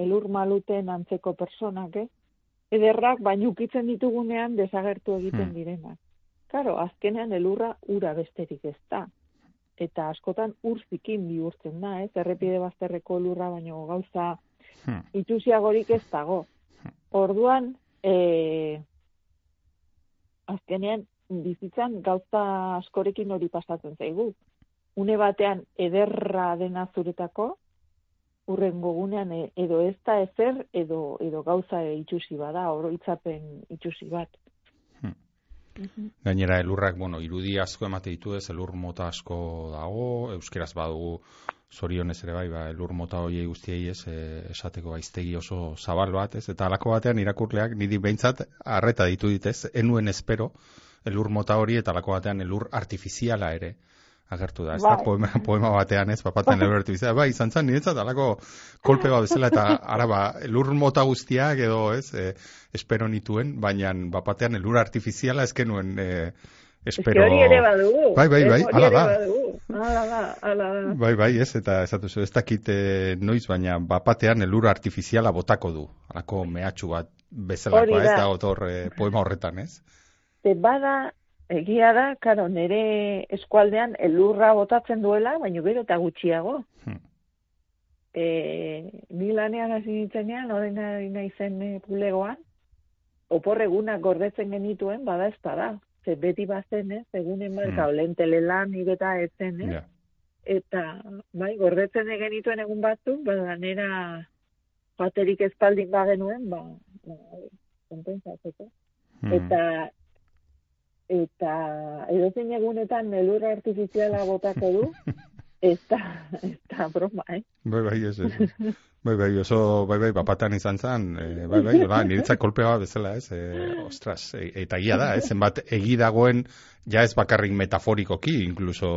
elur maluten antzeko personak, ez? ederrak baina ukitzen ditugunean desagertu egiten hmm. direnak. Karo, azkenean elurra ura besterik ez da. Eta askotan urzikin bihurtzen da, ez? Errepide bazterreko lurra baino gauza hmm. itxusiagorik ez dago. Hmm. Orduan, e, azkenean bizitzan gauza askorekin hori pasatzen zaigu. Une batean ederra dena zuretako, urrengo gunean e, edo ez da ezer edo edo gauza itxusi bada oroitzapen itxusi bat. Hmm. Gainera elurrak, bueno, irudi asko emate ditu ez, elur mota asko dago, euskeraz badugu zorionez ere bai, ba, elur mota hori guztiei ez, e, esateko aiztegi oso zabal bat, ez, eta alako batean irakurleak niri behintzat arreta ditu ditez, enuen espero elur mota hori eta alako batean elur artifiziala ere agertu da, ez da, bai. poema, poema batean ez, papaten bai. lehortu bizea, bai, izan zan, niretzat, alako kolpe bat bezala, eta araba, lur mota guztiak edo, ez, e, espero nituen, baina bapatean elur artifiziala ezken nuen, e, espero... hori ere badu. Bai, bai, bai, ala da. Ala da, ala da. Bai, bai, ez, eta ez datu ez dakit e, noiz, baina bapatean elur artifiziala botako du, alako mehatxu bat bezalakoa, ez da, otor, e, poema horretan, ez? Te bada Egia da, karo, nire eskualdean elurra botatzen duela, baina bero eta gutxiago. Hmm. E, ni lanean hasi nintzenean, odena izen e, pulegoan, oporregunak gordetzen genituen, bada ez da. Ze beti bazen, ez, egunen bat, hmm. lentele lan eta etzen, ez? Eta, bai, gordetzen genituen egun batzu, bada nera baterik espaldin bagenuen, ba, ba, kompensatzeko. Hmm. Eta eta edozein egunetan elur artifiziala botako du, eta, eta broma, eh? Bai, bai, ez, ez. Bai, bai, oso, bai, bai, bapatan izan zen, e, bai, bai, bai, niretzak kolpea bezala, ez, e, ostras, e, eta gia da, ez, zenbat egi dagoen, ja ez bakarrik metaforikoki, incluso,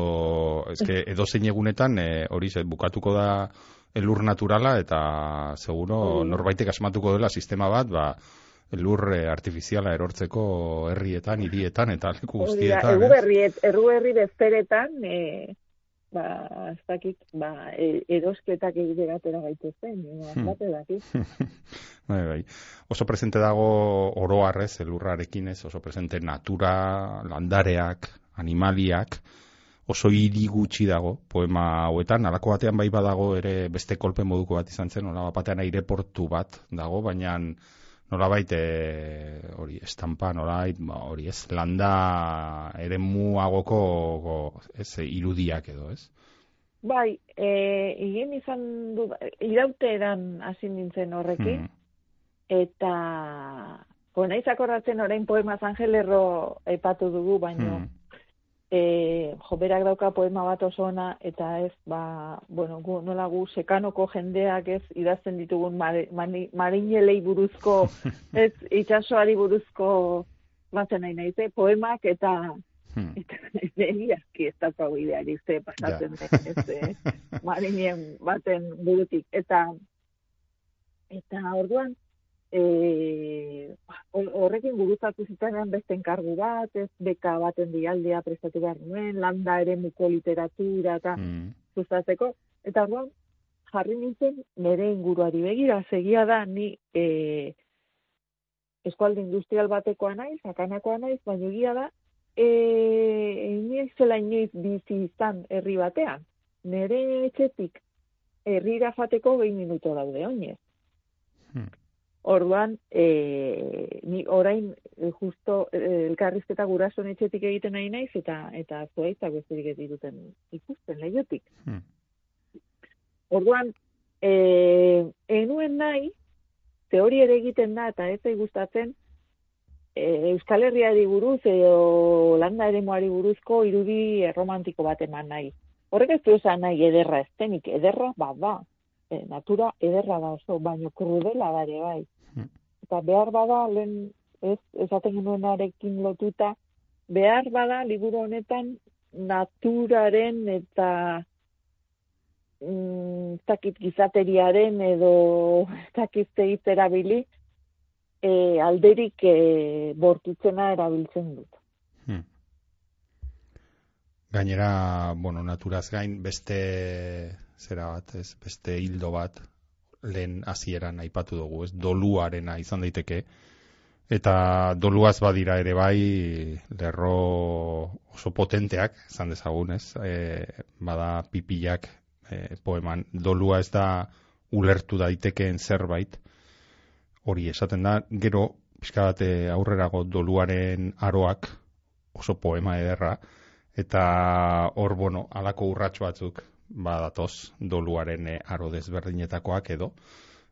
ez que edozein egunetan, e, hori ze, bukatuko da elur naturala, eta seguro, norbaitek asmatuko dela sistema bat, ba, lurre artifiziala erortzeko herrietan, hirietan eta leku guztietan. Erru herri, erru herri bezperetan, e, ba, ez dakit, ba, e, erosketak egite gatera gaituzten, hmm. bai, bai. Oso presente dago oroarrez, elurrarekin ez, oso presente natura, landareak, animaliak, oso hiri gutxi dago poema hauetan, alako batean bai badago ere beste kolpe moduko bat izan zen, nola batean aireportu bat dago, baina nola baite hori estampa, nola ba, hori ez, landa ere muagoko ez, irudiak edo, ez? Bai, e, igen izan du, iraute edan hasi nintzen horrekin, hmm. eta Bona, izakorratzen orain poema Zangelerro epatu dugu, baina hmm e, jo, berak dauka poema bat oso ona, eta ez, ba, bueno, gu, nola gu, sekanoko jendeak ez, idazten ditugun marinelei buruzko, ez, itxasoari buruzko, batzen nahi nahi, ze, poemak eta, hmm. eta, egiazki ez da pau ideari, ze, pasatzen ja. ez, eh, marinien baten burutik, eta, eta orduan, e, horrekin guruzatu zitenan beste enkargu bat, ez beka baten dialdea prestatu behar nuen, landa ere muko literatura eta mm. sustatzeko. Eta orduan, jarri nintzen nire inguruari begira, segia da ni e, eskualde industrial batekoa naiz, sakanakoa naiz, baina egia da, e, inoiz zela inoiz bizi izan herri batean. Nire etxetik herrira fateko behin minuto daude oinez. Hmm. Orduan, e, ni orain e, justo e, elkarrizketa gurasoen etxetik egiten nahi naiz eta eta zuaitzak besterik ez dituten ikusten leiotik. Hmm. Orduan, e, enuen nahi, teori ere egiten da eta ez da gustatzen e, Euskal Herriari buruz edo landa ere buruzko irudi romantiko bat eman nahi. Horrek ez du esan nahi ederra estenik, ederra, ba, ba, e, natura ederra da oso, baino krudela da ere bai eta behar bada, lehen ez, esaten genuenarekin lotuta, behar bada, liburu honetan, naturaren eta mm, zakit gizateriaren edo zakit zeit erabili, e, alderik e, bortutzena erabiltzen dut. Hmm. Gainera, bueno, naturaz gain, beste zera bat, ez, beste hildo bat, lehen hasieran aipatu dugu, ez? Doluarena izan daiteke. Eta doluaz badira ere bai lerro oso potenteak izan dezagun, ez? E, bada pipilak e, poeman. Dolua ez da ulertu daitekeen zerbait. Hori esaten da, gero pixka bat e, aurrerago doluaren aroak oso poema ederra. Eta hor, bueno, alako urratxo batzuk badatoz doluaren eh, aro desberdinetakoak edo.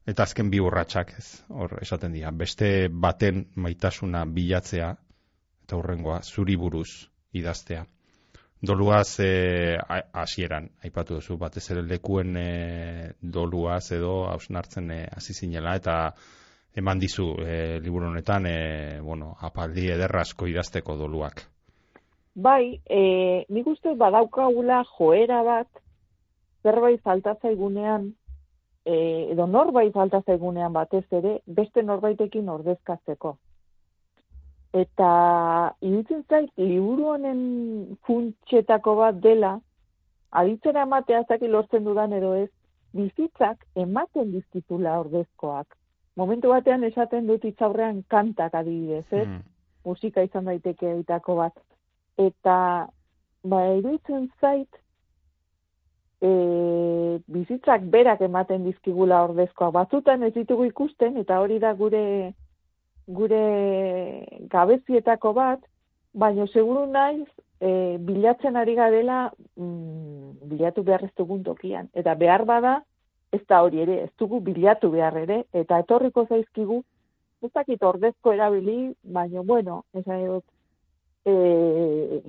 Eta azken bi urratsak ez hor esaten dira. Beste baten maitasuna bilatzea eta hurrengoa zuri buruz idaztea. Doluaz eh, hasieran aipatu duzu batez ere lekuen eh, doluaz edo hausnartzen hasi zinela eta eman dizu e, liburu honetan e, bueno, apaldi ederrasko idazteko doluak. Bai, e, nik uste badaukagula joera bat zerbait falta zaigunean e, edo norbait falta zaigunean batez ere beste norbaitekin ordezkatzeko. Eta irutzen zait liburu honen funtsetako bat dela aditzera ematea zaki lortzen dudan edo ez bizitzak ematen dizkitula ordezkoak. Momentu batean esaten dut itzaurrean kantak adibidez, ez? Mm. Musika izan daiteke eitako bat. Eta ba, iruditzen zait e, bizitzak berak ematen dizkigula ordezkoa. Batzutan ez ditugu ikusten, eta hori da gure gure gabezietako bat, baina seguru naiz, e, bilatzen ari garela mm, bilatu behar ez dugun tokian. Eta behar bada, ez da hori ere, ez dugu bilatu behar ere, eta etorriko zaizkigu, ez dakit ordezko erabili, baina, bueno, ez dut, e,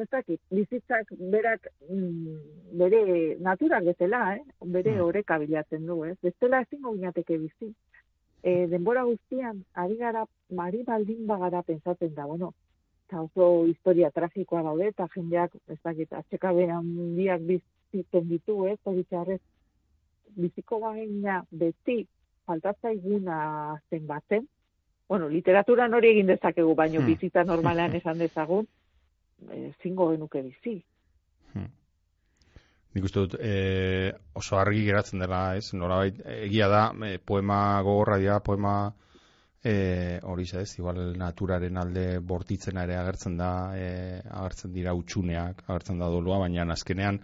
ez bizitzak berak mm, bere naturak betela, eh? bere mm. oreka bilatzen du, ez? Bestela ezin goginateke bizi. E, denbora guztian, ari gara, mari baldin bagara pensatzen da, bueno, eta oso historia tragikoa daude, eta jendeak, ez dakit, atxeka diak bizitzen ditu, ez? Eta biziko baina beti faltatza iguna zen batzen, bueno, literaturan hori egin dezakegu, baino hmm. bizitza normalean esan dezagun, ezingo genuke bizi. Nik uste dut e, oso argi geratzen dela, ez? Nolabait egia da e, poema gogorra dira, poema e, hori ez, igual naturaren alde bortitzen ere agertzen da, e, agertzen dira utxuneak, agertzen da dolua, baina azkenean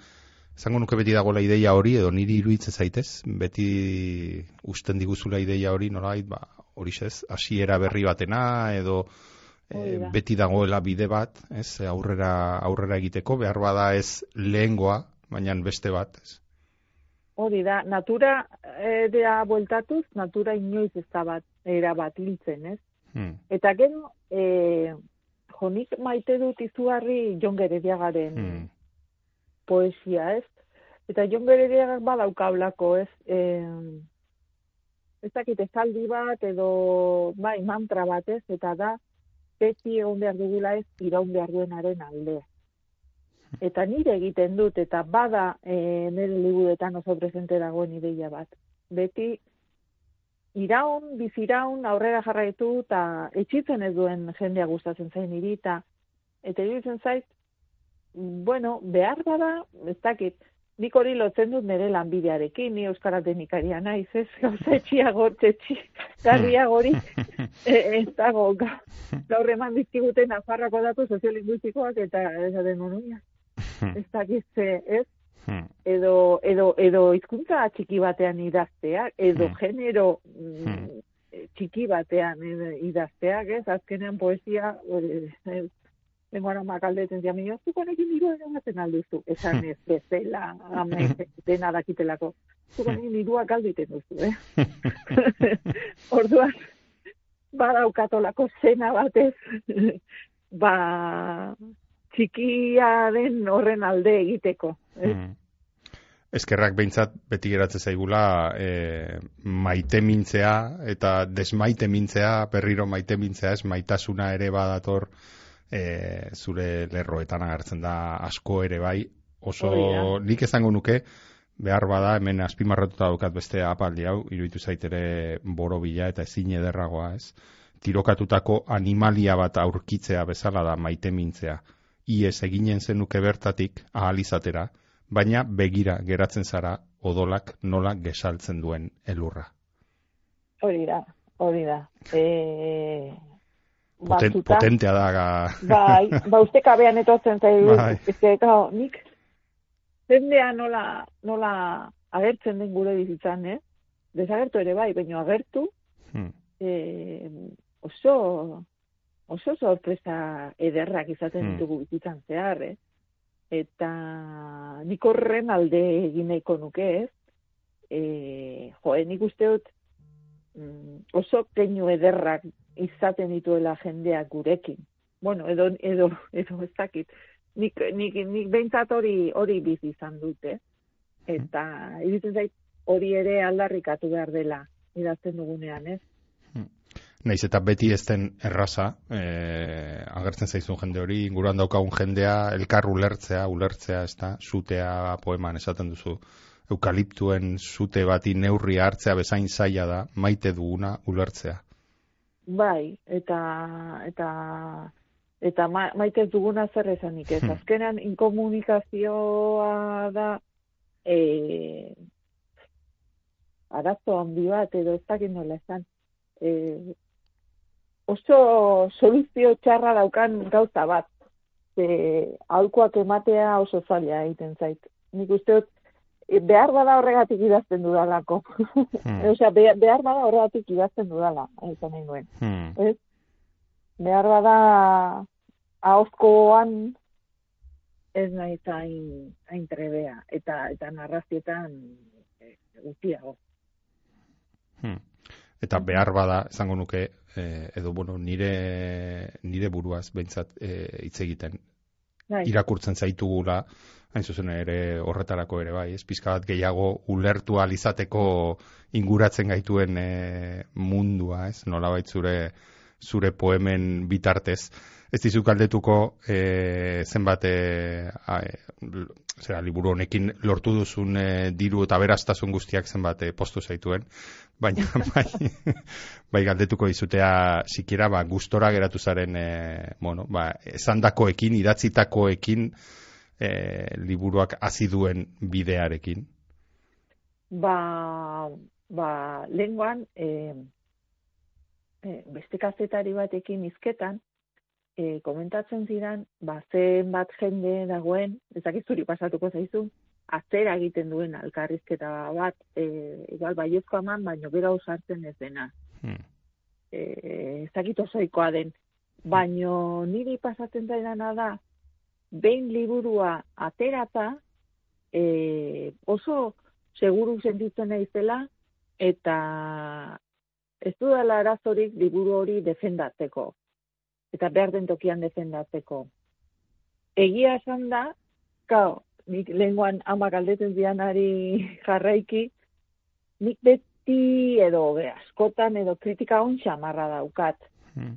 Zango nuke beti dagoela ideia hori, edo niri iruditzen zaitez, beti usten diguzula ideia hori, nolait, ba, hori ez, hasiera berri batena, edo e, beti dagoela bide bat, ez, aurrera, aurrera egiteko, behar bada ez lehengoa, baina beste bat, ez? Hori da, natura edea bueltatuz, natura inoiz ez da bat, era bat hiltzen, ez? Hmm. Eta gero, e, jonik maite dut izugarri Jon Gerediagaren hmm. poesia, ez? Eta Jon Gerediagak badaukablako, ez? E, ez dakit ezaldi bat edo bai mantra bat, ez? Eta da, beti egon behar dugula ez, iraun behar duenaren aldea eta nire egiten dut, eta bada e, nire libudetan oso presente dagoen ideia bat. Beti, iraun, biziraun, aurrera jarraitu, eta etxitzen ez duen jendea gustatzen zain niri, eta eta iruditzen zait, bueno, behar bada, ez dakit, nik hori lotzen dut nire lanbidearekin, ni euskara denikaria naiz, ez, gauza etxiago, garria gori, e, ez dago, gaur eman dizkiguten afarrako datu soziolinguistikoak, eta ez den monuia. Hmm. ez dakizte, ez? Hmm. Edo, edo, edo izkuntza txiki batean idazteak, edo hmm. genero mm, txiki batean idazteak, ez? Azkenean poesia, Tengo ahora más caldetzen zia, minio, zu konekin niru egaten alduzu. Esan ez, bezela, ame, dena dakitelako. Zu konekin nirua galditen duzu, eh? Orduan, badaukatolako zena batez, ba, txikia den horren alde egiteko. Eh? Hmm. Eskerrak behintzat beti geratzen zaigula e, maite mintzea eta desmaite mintzea, berriro maite mintzea, ez maitasuna ere badator e, zure lerroetan agertzen da asko ere bai, oso nik ezango nuke, behar bada hemen azpimarratuta daukat beste apaldi hau, iruditu zaitere borobila eta ezin ederragoa, ez? Tirokatutako animalia bat aurkitzea bezala da maite mintzea ies eginen zenuke bertatik ahal izatera, baina begira geratzen zara odolak nola gesaltzen duen elurra. Hori da, hori da. E... Poten, potentea da. Ga... Bai, ba uste kabean etotzen zaigu. Bai. Ez nik zendea nola, nola agertzen den gure bizitzan, eh? Desagertu ere bai, baina agertu, hmm. eh, oso, oso sorpresa ederrak izaten hmm. ditugu bizitzan zehar, eh? Eta nik horren alde egin nahiko nuke, ez? E, jo, eh, nik uste dut mm, oso keinu ederrak izaten dituela jendeak gurekin. Bueno, edo, edo, edo ez dakit. Nik, nik, nik behintzat hori, hori bizi izan dute. Eta, iruditzen zait, hori ere aldarrikatu behar dela, idazten dugunean, ez? Naiz eta beti ez den erraza, e, agertzen zaizun jende hori, inguruan daukagun jendea, elkar ulertzea, ulertzea, ez da, zutea poeman esaten duzu, eukaliptuen zute bati neurri hartzea bezain zaila da, maite duguna ulertzea. Bai, eta, eta, eta ma, maite duguna zer esanik ez. Hmm. Azkenean, inkomunikazioa da, e, arazo handi bat, edo ez dakit nola esan, e, oso soluzio txarra daukan gauza bat. Ze aholkoak ematea oso zaila egiten zait. Nik uste dut, behar bada horregatik idazten dudalako. Hmm. Osea, behar bada horregatik idazten dudala, izan nahi nuen. Hmm. Ez? Behar bada ahozkoan ez nahi zain hain trebea, eta, eta narrazietan e, guztiago. Hmm. Eta behar bada, esango nuke, eh, edo bueno, nire, nire buruaz behintzat eh, hitz egiten bai. irakurtzen zaitugula, hain zuzen ere horretarako ere bai, ez? Pizka bat gehiago ulertu alizateko inguratzen gaituen eh, mundua, ez? Nola zure, zure poemen bitartez. Ez dizuk aldetuko e, zenbat e, zera, liburu honekin lortu duzun e, diru eta beraztasun guztiak zenbat e, postu zaituen, baina bai, bai galdetuko dizutea sikiera ba, gustora geratu zaren e, bueno, ba, esandakoekin, idatzitakoekin e, liburuak hasi duen bidearekin? Ba, ba lenguan, e, e, beste kazetari batekin izketan, e, komentatzen ziren, ba, zen bat jende dagoen, ezakit zuri pasatuko zaizu, atzera egiten duen alkarrizketa bat, e, igual baiezko aman, baino bera usartzen ez dena. Hmm. E, ezakit osoikoa den, baino niri pasatzen daidana da, behin liburua aterata, e, oso seguru sentitzen naizela, eta ez du dela arazorik liburu hori defendatzeko. Eta behar den tokian defendatzeko. Egia esan da, kao, nik lenguan ama galdetzen zianari jarraiki, nik beti edo be, askotan edo kritika hon xamarra daukat. Hmm.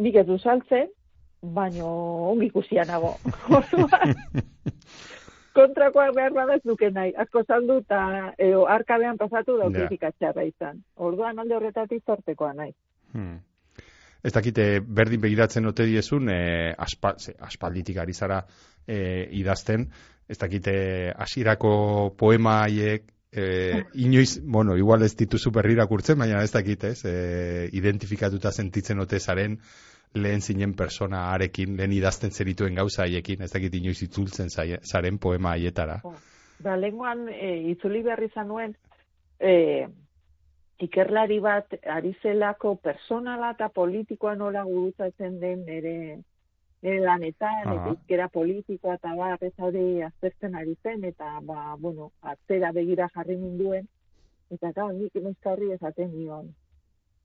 Nik ez du saltzen, baino ongi ikusia nago. Kontrakoa behar bada ez duke nahi. Asko saldu eta arkabean pasatu da kritika izan. Orduan alde horretatik zortekoa nahi. Hmm. Ez dakite berdin begiratzen ote diezun, e, aspalditik ari zara e, idazten, ez dakite hasierako poema haiek, e, inoiz, bueno, igual ez dituzu berri irakurtzen, baina ez dakite, ez, e, identifikatuta sentitzen ote zaren lehen zinen persona arekin, lehen idazten zerituen gauza haiekin, ez dakit inoiz itzultzen zaren poema haietara. Da, lenguan e, itzuli berri zanuen, e, ikerlari bat ari zelako personala eta politikoa nola gurutzatzen den nire, nire lanetan, uh eta izkera politikoa eta ba, ez hori aztertzen ari zen, eta ba, bueno, atzera begira jarri ninduen, eta gau, nik emezkarri esaten nion.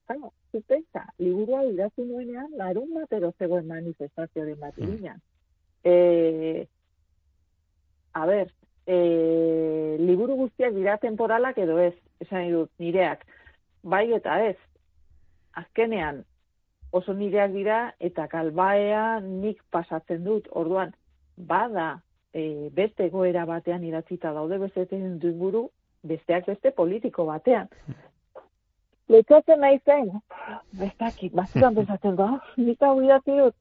Claro, zupeza, liburua idazu nuenean, larun bat zegoen manifestazio den bat mm. E, a ber, e, liburu guztiak dira temporalak edo ez, esan dut, nireak bai eta ez. Azkenean, oso nireak dira eta kalbaea nik pasatzen dut. Orduan, bada e, beste goera batean idatzita daude bezetzen dut buru, besteak beste politiko batean. Letzatzen nahi zen, bestakit, batzutan bezatzen da, nik hau dut,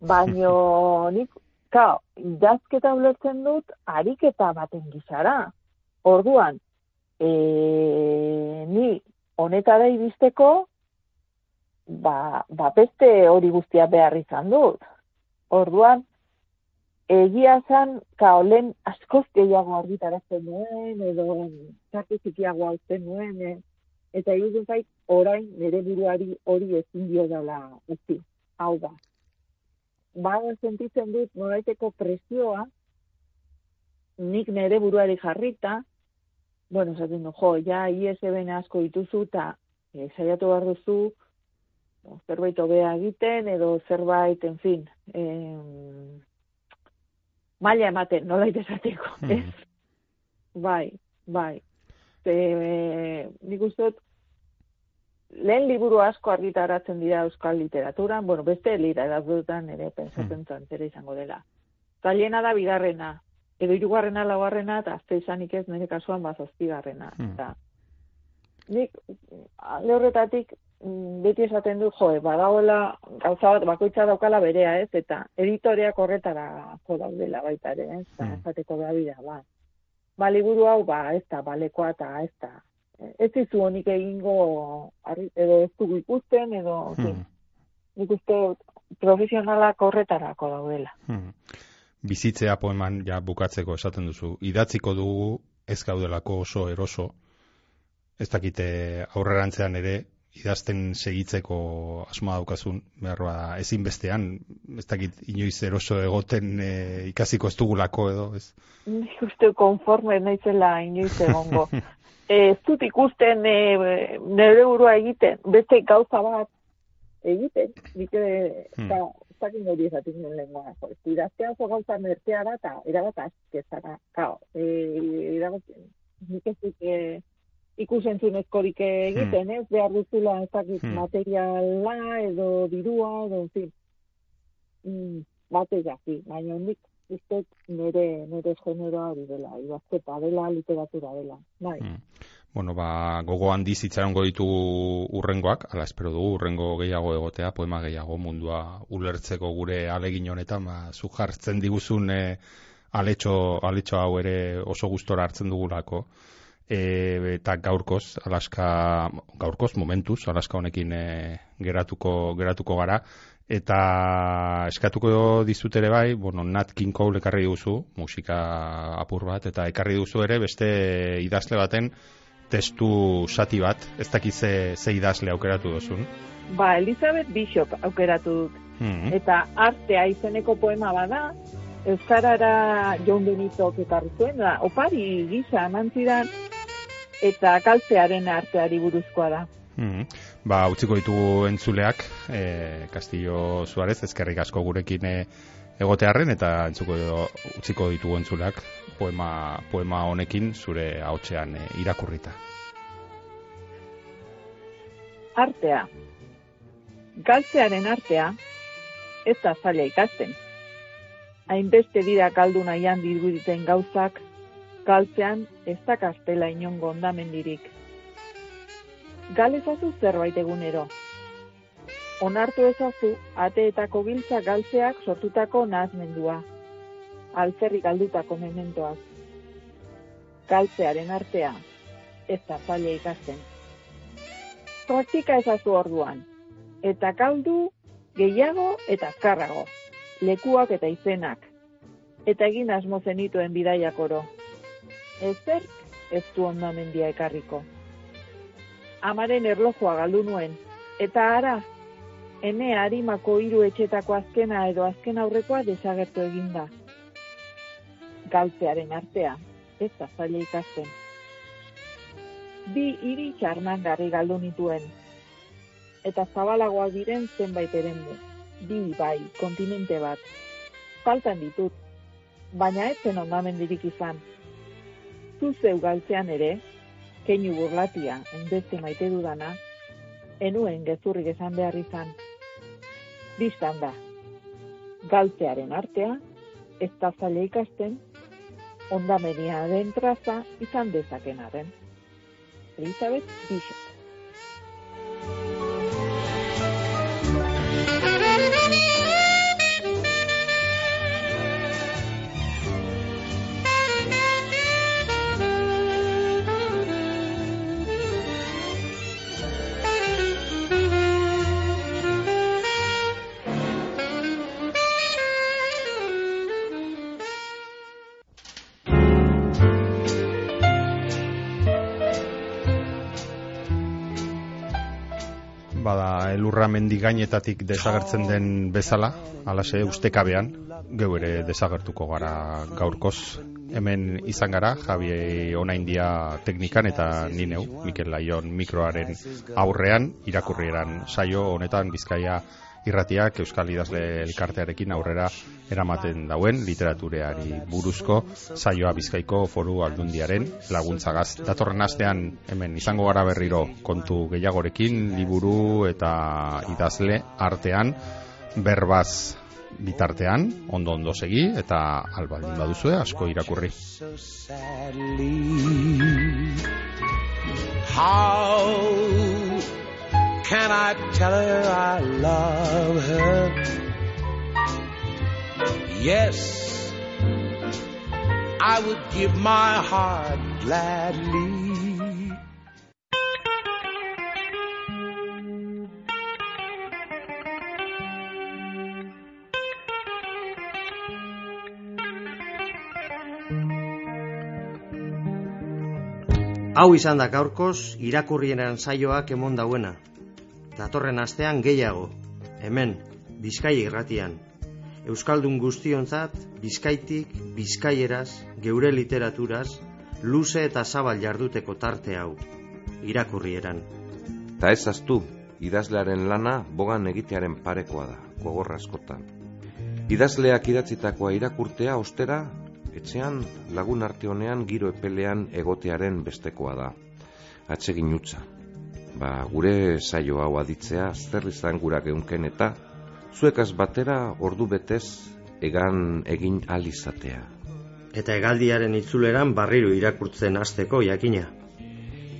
baino nik, kao, idazketa ulertzen dut, ariketa baten gizara. Orduan, e, ni honetara iristeko, ba, ba beste hori guztia behar izan dut. Orduan, egia zan, kaolen askoz gehiago argitaratzen nuen, edo zaki zikiago hautzen nuen, eh? Eta egin zait, orain nire buruari hori ezin dio dela uzi. Hau da. Ba, sentitzen dut, noraiteko presioa, nik nire buruari jarrita, bueno, esaten du, jo, ja, ISBN asko dituzu, eta e, saiatu behar duzu, zerbait hobea egiten, edo zerbait, en fin, eh, maila ematen, nola itezateko, mm -hmm. Bai, bai. Ze, e, nik ustot, lehen liburu asko argitaratzen dira euskal literaturan, bueno, beste lira edazutan ere pensatzen mm. izango dela. Zaliena da bigarrena, edo irugarrena laugarrena eta azte izanik ez nire kasuan bazazpigarrena. Hmm. Eta, nik, alde horretatik, mm, beti esaten du, joe, badagoela, gauza bat, bakoitza daukala berea, ez, eta editoreak horretara daudela baita ere, ez, hmm. esateko da bida, ba. Ba, liburu hau, ba, ez da, balekoa eta ez da. Ez izu honik egingo, edo ez dugu ikusten, edo, hmm. nik uste profesionalak horretarako daudela. Hmm bizitzea poeman ja bukatzeko esaten duzu. Idatziko dugu ez gaudelako oso eroso, ez dakite aurrerantzean ere, idazten segitzeko asmoa daukazun, behar ba, ezin bestean, ez dakit inoiz eroso egoten e, ikasiko ez dugulako edo, ez? Nik uste konforme naizela inoiz egongo. ez dut ikusten e, nire burua egiten, beste gauza bat egiten, nik hmm zakin hori esatik nuen lengua. Idaztea oso gauza merkea da, eta erabat azkezara. Kao, e, erabat, nik ez dut e, ikusentzunezkorik egiten, hmm. ez behar duzula ezakit hmm. materiala edo dirua edo, en fin. Mm, bate jaki, baina nik uste nire, nire generoa dela, idazketa dela, literatura dela. Bai. Hmm. bueno, ba, gogo handi zitzarongo ditugu urrengoak, ala espero dugu urrengo gehiago egotea, poema gehiago mundua ulertzeko gure alegin honetan, ba, zu jartzen diguzun e, aletxo, aletxo hau ere oso gustora hartzen dugulako. E, eta gaurkoz, alaska, gaurkoz, momentuz, alaska honekin e, geratuko, geratuko gara, eta eskatuko dizut ere bai, bueno, Nat King Cole ekarri duzu, musika apur bat, eta ekarri duzu ere beste idazle baten, testu sati bat, ez dakiz ze, ze idazle aukeratu duzun. Ba, Elizabeth Bishop aukeratu dut. Hmm. Eta artea izeneko poema bada, Euskarara John Benito ekarri zuen, da, opari gisa amantzidan, eta kaltzearen arteari buruzkoa da. Hmm. Ba, utziko ditugu entzuleak, e, Castillo Suarez, ezkerrik asko gurekin e, egotearren, eta entzuko utziko ditugu entzuleak, poema, poema honekin zure ahotsean e, irakurrita. Artea. Galtzearen artea ez da zaila ikasten. Hainbeste dira kaldu nahian diruditen gauzak, galtzean ez da kastela inongo ondamendirik. Galezazu zerbait egunero. Onartu ezazu ateetako giltza galtzeak sortutako nahazmendua altzerri galdutako mementoak. Galtzearen artea, ez da zaila ikasten. Praktika ezazu orduan, eta kaldu gehiago eta azkarrago, lekuak eta izenak, eta egin asmo zenituen bidaiak oro. Ezer ez du ondamendia ekarriko. Amaren erlojoa galdu nuen, eta ara, ene harimako hiru etxetako azkena edo azken aurrekoa desagertu eginda galtzearen artea, ez da zaila ikasten. Bi hiri txarman garri galdu nituen, eta zabalagoa diren zenbait erendu, bi bai, kontinente bat. Faltan ditut, baina ez zen ondamendirik izan. Zu zeu galtzean ere, keinu burlatia, enbeste maite dudana, enuen gezurrik esan behar izan. Bistan da, galtzearen artea, ez da zaila ikasten, ondamenia den traza izan dezakenaren. Elizabeth Bishop. Elurra mendigainetatik desagertzen den bezala, alase ustekabean, geu ere desagertuko gara gaurkoz. Hemen izan gara, Javi Onaindia teknikan eta nineu, Mikel Laion mikroaren aurrean, irakurrieran saio honetan Bizkaia irratiak Euskal Idazle elkartearekin aurrera eramaten dauen literatureari buruzko saioa Bizkaiko Foru Aldundiaren laguntzagaz. Datorren astean hemen izango gara berriro kontu gehiagorekin liburu eta idazle artean berbaz bitartean, ondo ondo segi eta albaldin baduzue asko irakurri. How Can I tell her I love her? Yes, I would give my heart gladly. Hau izan da gaurkoz irakurrienan saioak emon dauena datorren astean gehiago, hemen, Bizkai irratian. Euskaldun guztionzat, Bizkaitik, Bizkaieraz, geure literaturaz, luze eta zabal jarduteko tarte hau, irakurrieran. Ta ez aztu, idazlearen lana bogan egitearen parekoa da, gogorra askotan. Idazleak idatzitakoa irakurtea ostera, etxean lagun arte honean giro epelean egotearen bestekoa da. Atsegin utza, ba, gure saio hau aditzea azter izan gura geunken eta zuekaz batera ordu betez egan egin alizatea. Eta hegaldiaren itzuleran barriro irakurtzen hasteko jakina.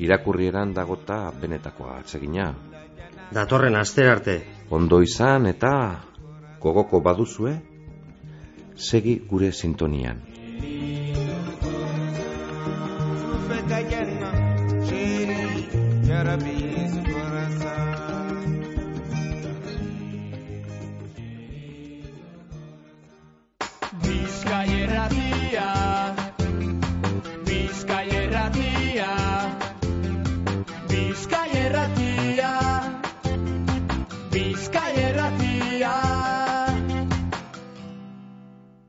Irakurrieran dagota benetakoa atsegina. Datorren aster arte. Ondo izan eta gogoko baduzue, segi gure sintonian. cherubim.